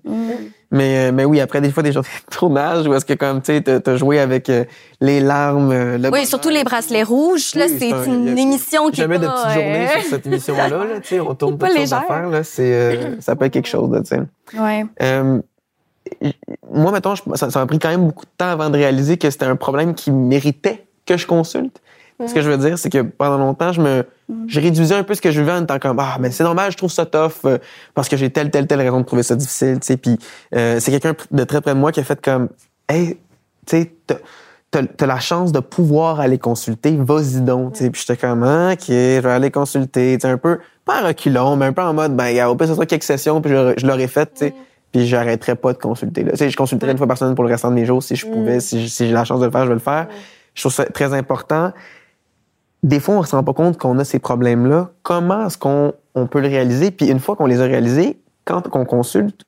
Mais, euh, mais oui, après, des fois, des journées de tournage où est-ce que, comme, tu sais, t'as- joué avec euh, les larmes, euh, le Oui, bonheur. surtout les bracelets rouges là, Oui, c'est un- une a émission qui est Jamais de pas, petites journées euh, sur cette émission-là, là, tu sais, on tourne *laughs* pas de légère. affaires, là, c'est, euh, *laughs* ça peut être quelque chose, là, tu sais. Ouais. Euh, moi, mettons, je- ça m'a pris quand même beaucoup de temps avant de réaliser que c'était un problème qui méritait que je consulte. Ce que je veux dire, c'est que pendant longtemps, je me, je réduisais un peu ce que je vivais en étant comme, ah, mais c'est normal, je trouve ça tough, euh, parce que j'ai telle, telle, telle raison de trouver ça difficile, tu sais. Puis, euh, c'est quelqu'un de très près de moi qui a fait comme, hey, tu sais, t'as- la chance de pouvoir aller consulter, vas-y donc, tu sais. Puis j'étais comme, ah, ok, je vais aller consulter, tu sais, un peu, pas en reculons, mais un peu en mode, ben, au pire, ce sera quelques sessions, puis je, je l'aurais fait, tu sais. Puis j'arrêterais pas de consulter, là. Tu sais, je consulterais une fois par semaine pour le restant de mes jours, si je pouvais, si, si j'ai la chance de le faire, je vais le faire. Je trouve ça très important. Des fois, on se rend pas compte qu'on a ces problèmes-là. Comment est-ce qu'on on peut le réaliser? Puis une fois qu'on les a réalisés, quand on consulte,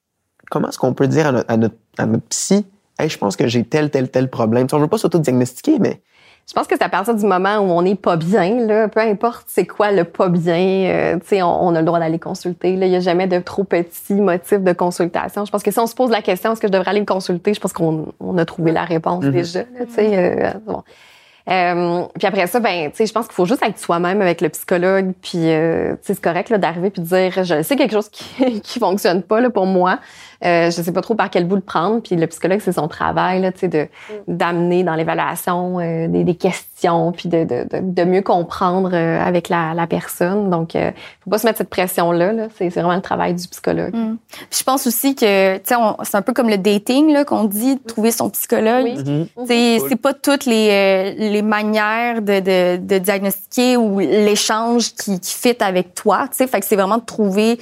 comment est-ce qu'on peut dire à notre, à notre, à notre psy, hey, je pense que j'ai tel, tel, tel problème. On veut pas s'auto-diagnostiquer, mais Je pense que c'est à partir du moment où on n'est pas bien, là, peu importe c'est quoi le pas bien, euh, on, on a le droit d'aller consulter. Là. Il n'y a jamais de trop petit motif de consultation. Je pense que si on se pose la question, est-ce que je devrais aller me consulter, je pense qu'on on a trouvé la réponse Mhm. déjà. là, euh, bon. Euh, puis après ça, ben, tu sais, je pense qu'il faut juste être soi-même avec le psychologue. Puis, euh, c'est correct là, d'arriver puis de dire, je sais quelque chose qui *laughs* qui fonctionne pas là pour moi. Euh, je sais pas trop par quel bout le prendre. Puis le psychologue, c'est son travail là, tu sais, de d'amener dans l'évaluation euh, des, des questions, puis de, de, de, de mieux comprendre euh, avec la, la personne. Donc, euh, faut pas se mettre cette pression là. là. C'est c'est vraiment le travail du psychologue. Mm. Puis je pense aussi que, tu sais, on- c'est un peu comme le dating là qu'on dit, de trouver son psychologue. Oui. C'est c'est pas toutes les, les manières de, de, de diagnostiquer ou l'échange qui, qui fit avec toi. Tu sais, fait que c'est vraiment de trouver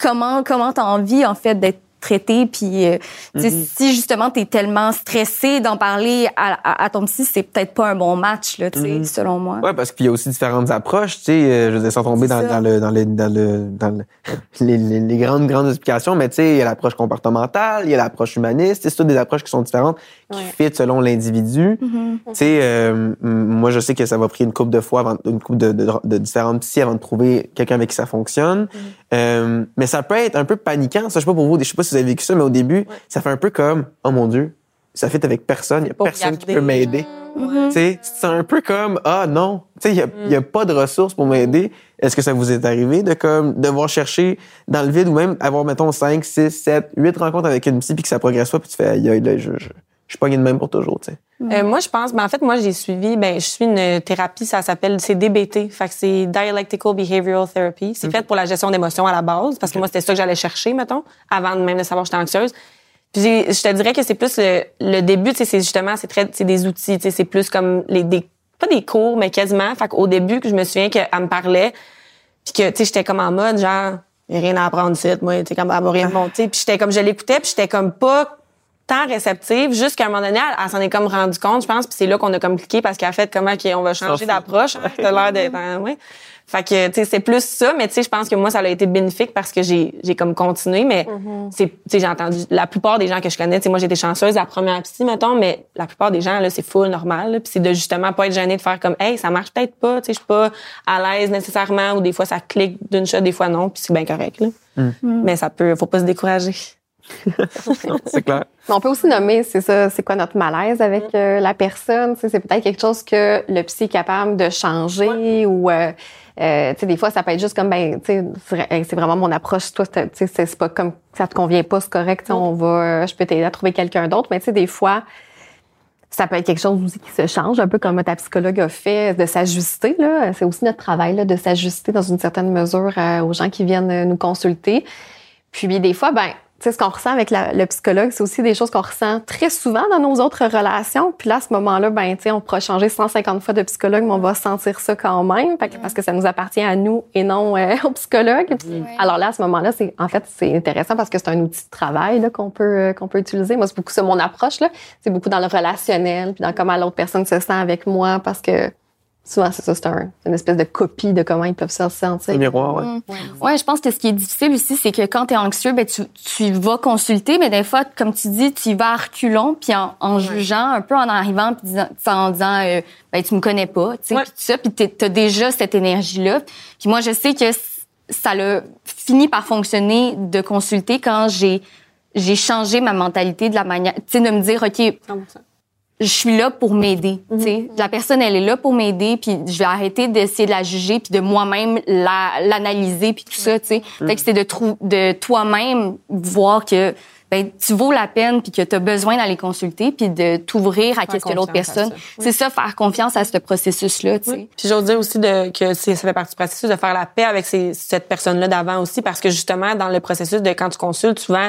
comment comment t'as envie en fait d'être traité puis euh, tu sais, si justement t'es tellement stressé d'en parler à, à, à ton psy c'est peut-être pas un bon match là tu sais selon moi. Ouais, parce qu'il y a aussi différentes approches, tu sais, euh, je veux dire, sans tomber dans, le, dans le, dans le, dans le- les, les, les grandes, grandes explications, mais tu sais, il y a l'approche comportementale, il y a l'approche humaniste, tu c'est toutes des approches qui sont différentes, qui Ouais. fit selon l'individu. Mhm. Tu sais, euh, moi, je sais que ça va pris une couple de fois, avant, une couple de, de, de différentes psy avant de trouver quelqu'un avec qui ça fonctionne. Euh, mais ça peut être un peu paniquant, ça, je sais pas pour vous, je sais pas si vous avez vécu ça, mais au début, ça fait un peu comme, oh mon Dieu, ça fit avec personne, il y a personne qui peut m'aider. Mhm. Tu sais, c'est un peu comme ah non, tu sais, il y a, y a pas de ressources pour m'aider. Est-ce que ça vous est arrivé de comme devoir chercher dans le vide ou même avoir mettons 5, 6, 7, 8 rencontres avec une psy puis que ça progresse pas puis tu fais aïe aïe là, je je je suis pas de même pour toujours, tu sais. Euh, moi, je pense, ben, en fait, moi, j'ai suivi, ben, je suis une thérapie, ça s'appelle, c'est DBT. Fait que c'est Dialectical Behavioral Therapy. C'est fait pour la gestion d'émotions à la base, parce que moi, c'était ça que j'allais chercher, mettons, avant même de savoir que j'étais anxieuse. Puis j'ai- je te dirais que c'est plus le, le début, tu sais, c'est justement, c'est très, c'est des outils, tu sais, c'est plus comme les, des, pas des cours, mais quasiment. Fait qu'au début, que je me souviens qu'elle me parlait, puis que, tu sais, j'étais comme en mode, genre, rien à apprendre ici, moi, tu sais, comme, elle m'a rien monté. Puis j'étais comme, je l'écoutais, puis j'étais comme pas tant réceptive, jusqu'à un moment donné, elle, elle s'en est comme rendu compte, je pense, puis c'est là qu'on a comme cliqué parce qu'elle a fait comment OK, on va changer d'approche, t'as l'air d'être hein, ouais. Fait que tu sais c'est plus ça, mais tu sais je pense que moi ça a été bénéfique parce que j'ai j'ai comme continué mais c'est tu sais j'ai entendu la plupart des gens que je connais, tu sais moi été chanceuse la première psy mettons, mais la plupart des gens là c'est full normal, puis c'est de justement pas être gêné de faire comme hey, ça marche peut-être pas, tu sais je suis pas à l'aise nécessairement ou des fois ça clique d'une shot, des fois non, puis c'est bien correct là. Mais ça peut faut pas se décourager. *laughs* C'est clair. Mais on peut aussi nommer, c'est ça, c'est quoi notre malaise avec euh, la personne. C'est peut-être quelque chose que le psy est capable de changer ou, euh, euh, tu sais, des fois, ça peut être juste comme, ben, tu sais, c'est- vraiment mon approche. Toi, tu sais, c'est pas comme ça te convient pas, c'est correct. sais, On va, euh, je peux t'aider à trouver quelqu'un d'autre. Mais tu sais, des fois, ça peut être quelque chose aussi qui se change, un peu comme ta psychologue a fait, de s'ajuster. Là, c'est aussi notre travail là, de s'ajuster dans une certaine mesure euh, aux gens qui viennent nous consulter. Puis des fois, ben sais, ce qu'on ressent avec la- le psychologue, c'est aussi des choses qu'on ressent très souvent dans nos autres relations. Puis là, à ce moment-là, ben, tu sais, on pourra changer 150 fois de psychologue, mais on va sentir ça quand même, Fait que- parce que ça nous appartient à nous et non euh, *laughs* au psychologue. Alors là, à ce moment-là, c'est en fait c'est intéressant parce que c'est un outil de travail là, qu'on peut euh, qu'on peut utiliser. Moi, c'est beaucoup ça mon approche là. C'est beaucoup dans le relationnel, puis dans comment l'autre personne se sent avec moi, parce que souvent c'est ça, c'est un- une espèce de copie de comment ils peuvent se sentir. Le miroir, ouais. Mm. Ouais, je pense que ce qui est difficile aussi, c'est que quand tu es anxieux, ben tu, tu vas consulter, mais des fois, comme tu dis, tu y vas à reculons, puis en, en jugeant, un peu en arrivant, puis en disant, euh, ben tu me connais pas, tu sais, Ouais. puis tout ça, puis t'as déjà cette énergie-là. Puis moi, je sais que ça a fini par fonctionner de consulter quand j'ai j'ai changé ma mentalité de la manière, tu sais, de me dire, ok, 100%. Je suis là pour m'aider. Tu sais. La personne, elle est là pour m'aider, puis je vais arrêter d'essayer de la juger, puis de moi-même la- l'analyser, puis tout ça. Tu sais. Mhm. Fait que c'est de, de toi-même voir que ben, tu vaux la peine, puis que tu as besoin d'aller consulter, puis de t'ouvrir à qu'est-ce que l'autre personne. C'est ça, faire confiance à ce processus-là. Tu sais. Oui. Puis j'ose dire aussi de, que c'est- ça fait partie du processus de faire la paix avec ces- cette personne-là d'avant aussi, parce que justement, dans le processus de quand tu consultes, souvent,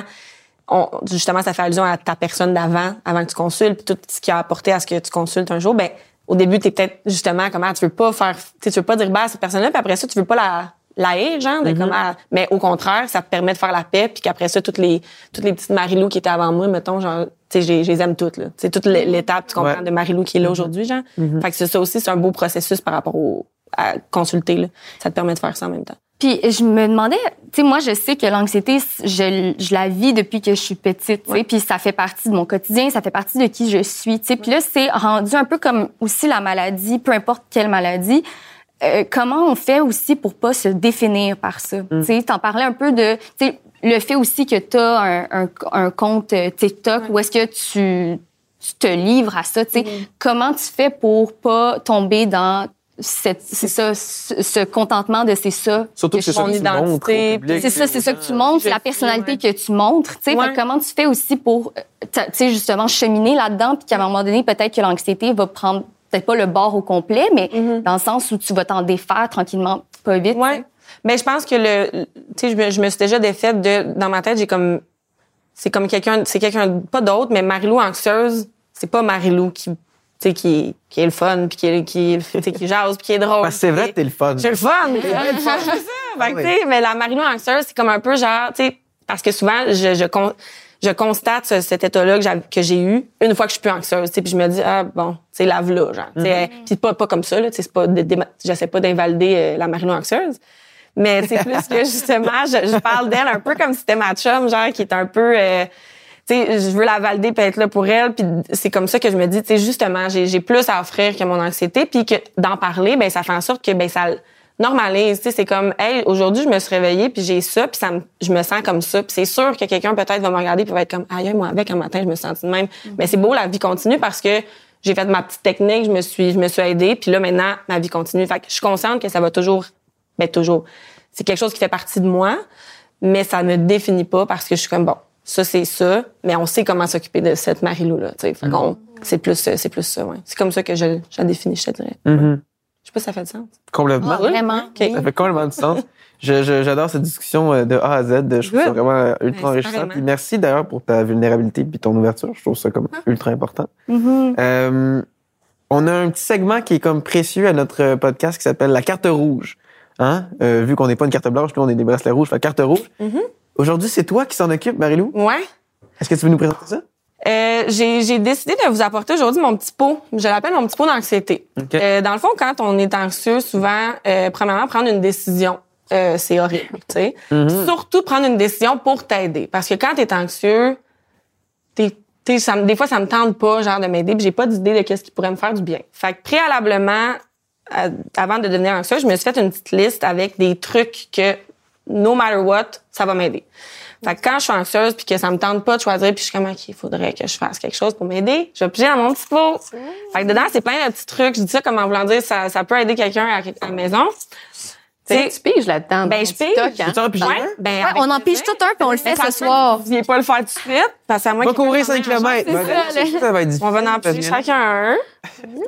on, justement, ça fait allusion à ta personne d'avant, avant que tu consultes, puis tout ce qui a apporté à ce que tu consultes un jour. Ben, au début, t'es peut-être justement comment tu veux pas faire, tu tu veux pas dire bah à cette personne-là, puis après ça, tu veux pas la la haïr, genre, de comment, mais au contraire, ça te permet de faire la paix, puis qu'après ça, toutes les toutes les petites Marilou qui étaient avant moi, mettons, genre, tu sais, je les aime toutes, là. C'est toute l'é- l'étape, tu comprends, Ouais. de Marilou qui est là aujourd'hui, genre. Fait que c'est ça aussi, c'est un beau processus par rapport au, à consulter, là. Ça te permet de faire ça en même temps. Puis je me demandais, tu sais, moi je sais que l'anxiété, je, je la vis depuis que je suis petite, tu sais, puis ça fait partie de mon quotidien, ça fait partie de qui je suis, tu sais. Puis là, c'est rendu un peu comme aussi la maladie, peu importe quelle maladie. Euh, comment on fait aussi pour pas se définir par ça? Tu sais, t'en parlais un peu de, tu sais, le fait aussi que t'as un, un, un compte euh, TikTok où est-ce que tu, tu te livres à ça, tu sais. Comment tu fais pour pas tomber dans c'est ça, ce, ce contentement de c'est ça. Surtout que c'est ça mon que tu montres au identité. C'est ça, c'est ça que tu montres, c'est la personnalité que tu montres. Tu sais, Ouais. Comment tu fais aussi pour, euh, tu sais, justement, cheminer là-dedans, puis qu'à un moment donné, peut-être que l'anxiété va prendre peut-être pas le bord au complet, mais dans le sens où tu vas t'en défaire tranquillement, pas vite. Ouais. Mais je pense que le, tu sais, je me, je me suis déjà défaite de, dans ma tête, j'ai comme, c'est comme quelqu'un, c'est quelqu'un, pas d'autre, mais Marilou anxieuse, c'est pas Marilou qui, tu sais, qui, qui est le fun, puis qui, est- qui, tu sais, qui jase, puis qui est drôle. Parce que c'est vrai que t'es le fun. J'ai le fun. Fait que, Oui. tu sais, mais la Marilou anxieuse, c'est comme un peu genre, tu sais, parce que souvent, je, je, con- je constate ce- cet état-là que j'avais- que j'ai eu une fois que je suis plus anxieuse, tu sais, puis je me dis, ah, bon, c'est lave là, genre. tu sais, Puis pas, pas comme ça, là, tu sais, c'est pas, j'essaie pas d'invalider euh, la Marilou anxieuse. Mais c'est plus que justement, je, je parle d'elle un peu comme si c'était ma chum, genre, qui est un peu, euh, tu sais, je veux la valider puis être là pour elle. Puis c'est comme ça que je me dis, tu sais, justement, j'ai plus à offrir que mon anxiété. Puis que d'en parler, ben ça fait en sorte que ben ça normalise. Tu sais, c'est comme, hey, aujourd'hui, je me suis réveillée puis j'ai ça, puis ça me, je me sens comme ça. Puis c'est sûr que quelqu'un peut-être va me regarder puis va être comme, aïe, moi avec un matin, je me sens de même. Mais c'est beau, la vie continue parce que j'ai fait ma petite technique, je me suis, je me suis aidée, puis là maintenant, ma vie continue. Fait que je suis consciente que ça va toujours, ben toujours. C'est quelque chose qui fait partie de moi, mais ça me définit pas parce que je suis comme bon, ça c'est ça, mais on sait comment s'occuper de cette Marilou là. Fait qu'on- c'est plus c'est plus ça, ouais. C'est comme ça que je, je la définis, je te dirais. Mhm. Je sais pas si ça fait du sens. Complètement. Ah, vraiment? Ça fait complètement du sens. J'adore cette discussion euh, de A à Z. Je trouve ça vraiment euh, ultra Ouais, enrichissant. Puis merci d'ailleurs pour ta vulnérabilité puis ton ouverture. Je trouve ça comme ultra important. Mhm. Euh, on a un petit segment qui est comme précieux à notre podcast qui s'appelle la carte rouge. Hein? Euh, vu qu'on n'est pas une carte blanche, nous on est des bracelets rouges, fait carte rouge. Aujourd'hui, c'est toi qui s'en occupe, Marilou? Ouais. Est-ce que tu veux nous présenter ça? Euh, j'ai j'ai décidé de vous apporter aujourd'hui mon petit pot. Je l'appelle mon petit pot d'anxiété. OK. Euh, dans le fond, quand on est anxieux, souvent, euh, premièrement, prendre une décision, euh, c'est horrible, tu sais. Mhm. Surtout prendre une décision pour t'aider. Parce que quand t'es anxieux, t'es, t'es, ça, me- des fois, ça me tente pas, genre, de m'aider, puis j'ai pas d'idée de qu'est-ce qui pourrait me faire du bien. Fait que préalablement, à- avant de devenir anxieux, je me suis fait une petite liste avec des trucs que, no matter what, ça va m'aider. Fait que quand je suis anxieuse puis que ça me tente pas de choisir puis je suis comme OK, il faudrait que je fasse quelque chose pour m'aider, je vais piger dans mon petit pot. Fait que dedans, c'est plein de petits trucs, je dis ça comme en voulant dire ça ça peut aider quelqu'un à, à la maison. Tu Tu tu piges là-dedans. Ben, je pige. Hein? Peux-tu en piger ouais, un? ben Ouais, on en pige tout un, puis on le fait ce soir. Vous vouliez pas le faire tout de suite parce que à moi Va courir quand 5 même un km. ça, là. Ça va être difficile. On va en piger chacun un.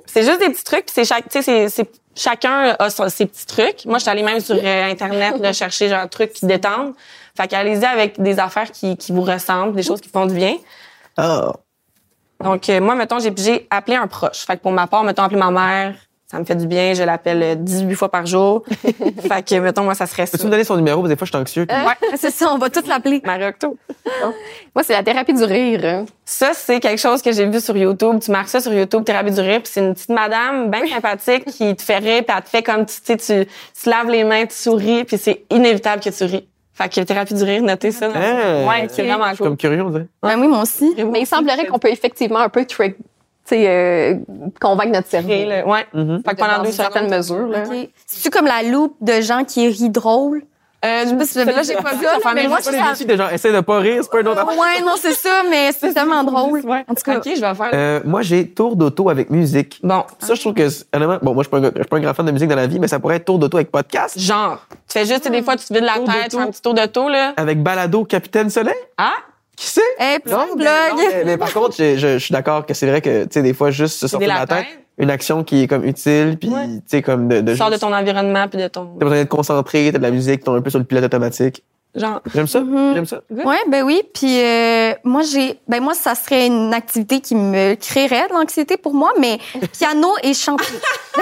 C'est juste des petits trucs, puis c'est chaque, tu sais, c'est, c'est chacun a son- ses petits trucs. Moi, je suis allée même sur euh, internet là, chercher genre trucs qui détendent. Fait qu'allez-y avec des affaires qui, qui vous ressemblent, des choses qui font du bien. Ah. Donc, euh, moi, mettons, j'ai, j'ai appelé un proche. Fait que pour ma part, mettons, appeler ma mère, ça me fait du bien. Je l'appelle euh, 18 fois par jour. *laughs* fait que, mettons, moi, ça serait ça. Peux-tu me donner son numéro? Parce que des fois, je suis anxieux. puis- Ouais, c'est ça, on va tout l'appeler. Marie Octo. Moi, c'est la thérapie du rire. hein. Ça, c'est quelque chose que j'ai vu sur YouTube. Tu marques ça sur YouTube, thérapie du rire, puis c'est une petite madame bien sympathique qui te fait rire, puis elle te fait comme tu tu sais, tu, tu te laves les mains, tu souris, puis c'est inévitable que tu ris. Fait que thérapie du rire, notez ça. dans- Hein? Ouais, c'est vraiment Je suis cool. comme curieux, on dirait. Ben oui, moi aussi. Mais il semblerait qu'on peut effectivement un peu trick, euh, convaincre notre cerveau. Là. Ouais. Mhm. Fait que pendant deux une certaine secondes. mesure, là. OK. C'est-tu comme la loupe de gens qui rient drôle? Euh, sais pas si vu j'ai ça, pas vu, là, ça fait mais moi, je- Pas les défis de genre, essaye de pas rire, c'est pas une autre affaire. Ouais, non, c'est ça, mais c'est tellement drôle. Ouais. En tout cas, OK, je vais faire. Euh, moi, j'ai tour d'auto avec musique. Bon, Ça, je trouve que, honnêtement, bon, moi, je suis pas, un je suis pas un grand fan de musique dans la vie, mais ça pourrait être tour d'auto avec podcast. genre, tu fais juste, des fois, tu te vides la Tour tête, tu fais un petit tour tour, là. Avec Balado Capitaine Soleil. Ah? Qui sait? hey, Non, mais, blog. non, mais- mais par contre, je, je, je suis d'accord que c'est vrai que, tu sais, des fois, juste se sortir de la tête, tête. une action qui est comme utile, puis, Ouais. tu sais, comme de, de Tu sors de ton environnement puis de ton. T'as besoin d'être concentré, t'as de la musique, t'es un peu sur le pilote automatique. Genre. J'aime ça, Mhm. j'aime ça. Ouais, ben oui. Puis euh, moi, j'ai, ben moi, ça serait une activité qui me créerait de l'anxiété pour moi, mais *laughs* piano et chanter. *laughs*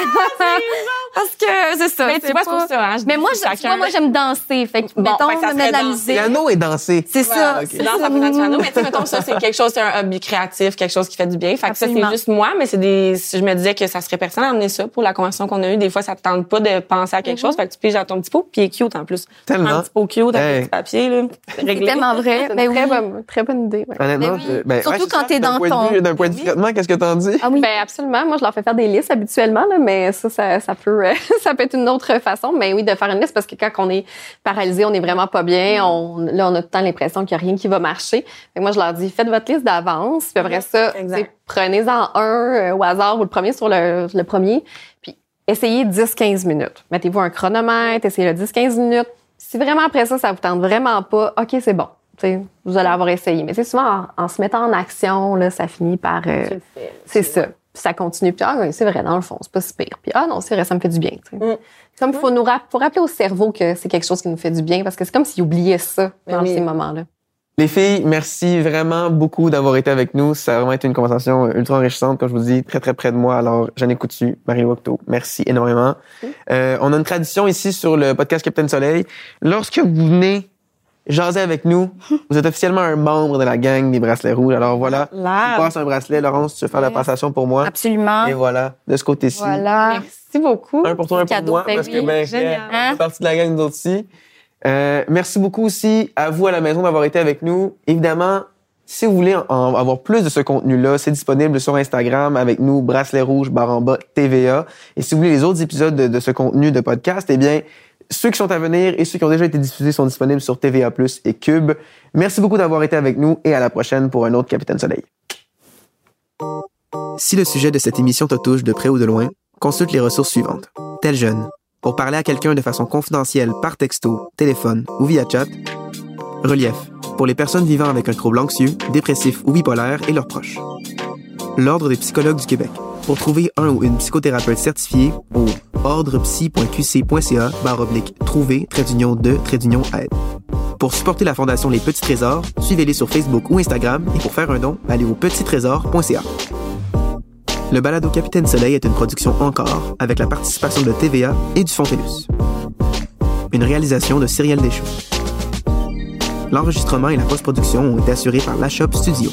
Parce que c'est ça. Ben, tu c'est vois, c'est pas- pour ça, hein. Mais moi, je- tu vois, moi, j'aime danser. Fait que, Bon, mettons, fait que ça me mettre de la musique. Piano et danser. C'est ça. Ah, ok. c'est ça. piano, mais tu sais, mettons, ça, c'est quelque chose, c'est un hobby créatif, quelque chose qui fait du bien. Fait que ça, c'est juste moi, mais c'est des, si je me disais que ça serait personnel d'emmener ça pour la conversation qu'on a eue. Des fois, ça te tente pas de penser à quelque chose. Fait que tu piges à ton petit pot, puis il est cute en plus. Tellement. Un petit pot cute Hey. Un petit papier, là. C'est tellement vrai. C'est Ben une très, oui. bonne, très bonne idée. ouais. Honnêtement, Ben oui. je- ben, Surtout ouais, quand ça. t'es D'un dans point de ton- vue- D'un point de vue traitement, qu'est-ce que t'en dis? Ah oui. Ben absolument. Moi, je leur fais faire des listes habituellement, là, mais ça, ça, ça peut, euh, *laughs* ça peut être une autre façon. Mais oui, de faire une liste parce que quand on est paralysé, on est vraiment pas bien. On, là, on a tout le temps l'impression qu'il y a rien qui va marcher. Fait que moi, je leur dis, faites votre liste d'avance. Puis après ça, tu sais, prenez-en un euh, au hasard ou le premier sur le, le premier. Puis essayez 10-15 minutes. Mettez-vous un chronomètre, essayez le 10-15 minutes. Si vraiment après ça, ça vous tente vraiment pas, OK, c'est bon. Tu sais, vous allez avoir essayé. Mais c'est souvent en, en se mettant en action, là, ça finit par... euh, c'est ça. Puis ça continue. Puis, ah, c'est vrai, dans le fond, c'est pas si pire. Puis, ah, non, c'est vrai, ça me fait du bien. Mm. Comme il faut nous rap- faut rappeler au cerveau que c'est quelque chose qui nous fait du bien parce que c'est comme s'il oubliait ça dans oui. ces moments-là. Les filles, merci vraiment beaucoup d'avoir été avec nous. Ça a vraiment été une conversation ultra enrichissante, comme je vous dis, très très près de moi. Alors, Jeanne Coutu, Marie Wocto, merci énormément. Euh, on a une tradition ici sur le podcast Capitaine Soleil. Lorsque vous venez jaser avec nous, *laughs* vous êtes officiellement un membre de la gang des bracelets rouges. Alors voilà, Là. tu passes un bracelet. Laurence, tu veux faire la passation pour moi. Absolument. Et voilà, de ce côté-ci. Voilà. Merci beaucoup. Un pour toi, un pour Cadeau, moi, parce que ben, Hein? fait partie de la gang nous autres aussi. Euh, merci beaucoup aussi à vous à la maison d'avoir été avec nous. Évidemment, si vous voulez en avoir plus de ce contenu-là, c'est disponible sur Instagram avec nous, Bracelet Rouge, bas, TVA. Et si vous voulez les autres épisodes de, ce contenu de podcast, eh bien, ceux qui sont à venir et ceux qui ont déjà été diffusés sont disponibles sur TVA et Cube. Merci beaucoup d'avoir été avec nous et à la prochaine pour un autre Capitaine Soleil. Si le sujet de cette émission te touche de près ou de loin, consulte les ressources suivantes. Tel jeune, pour parler à quelqu'un de façon confidentielle par texto, téléphone ou via chat. Relief, pour les personnes vivant avec un trouble anxieux, dépressif ou bipolaire et leurs proches. L'Ordre des psychologues du Québec. Pour trouver un ou une psychothérapeute certifiée au ordrepsy.qc.ca oblique trouver trait d'union de trait d'union aide. Pour supporter la Fondation Les Petits Trésors, suivez-les sur Facebook ou Instagram et pour faire un don, allez au petittrésor.ca. Le balado Capitaine Soleil est une production encore avec la participation de TVA et du Fontellus. Une réalisation de Cyrielle Deschaux. L'enregistrement et la post-production ont été assurés par La Shop Studio.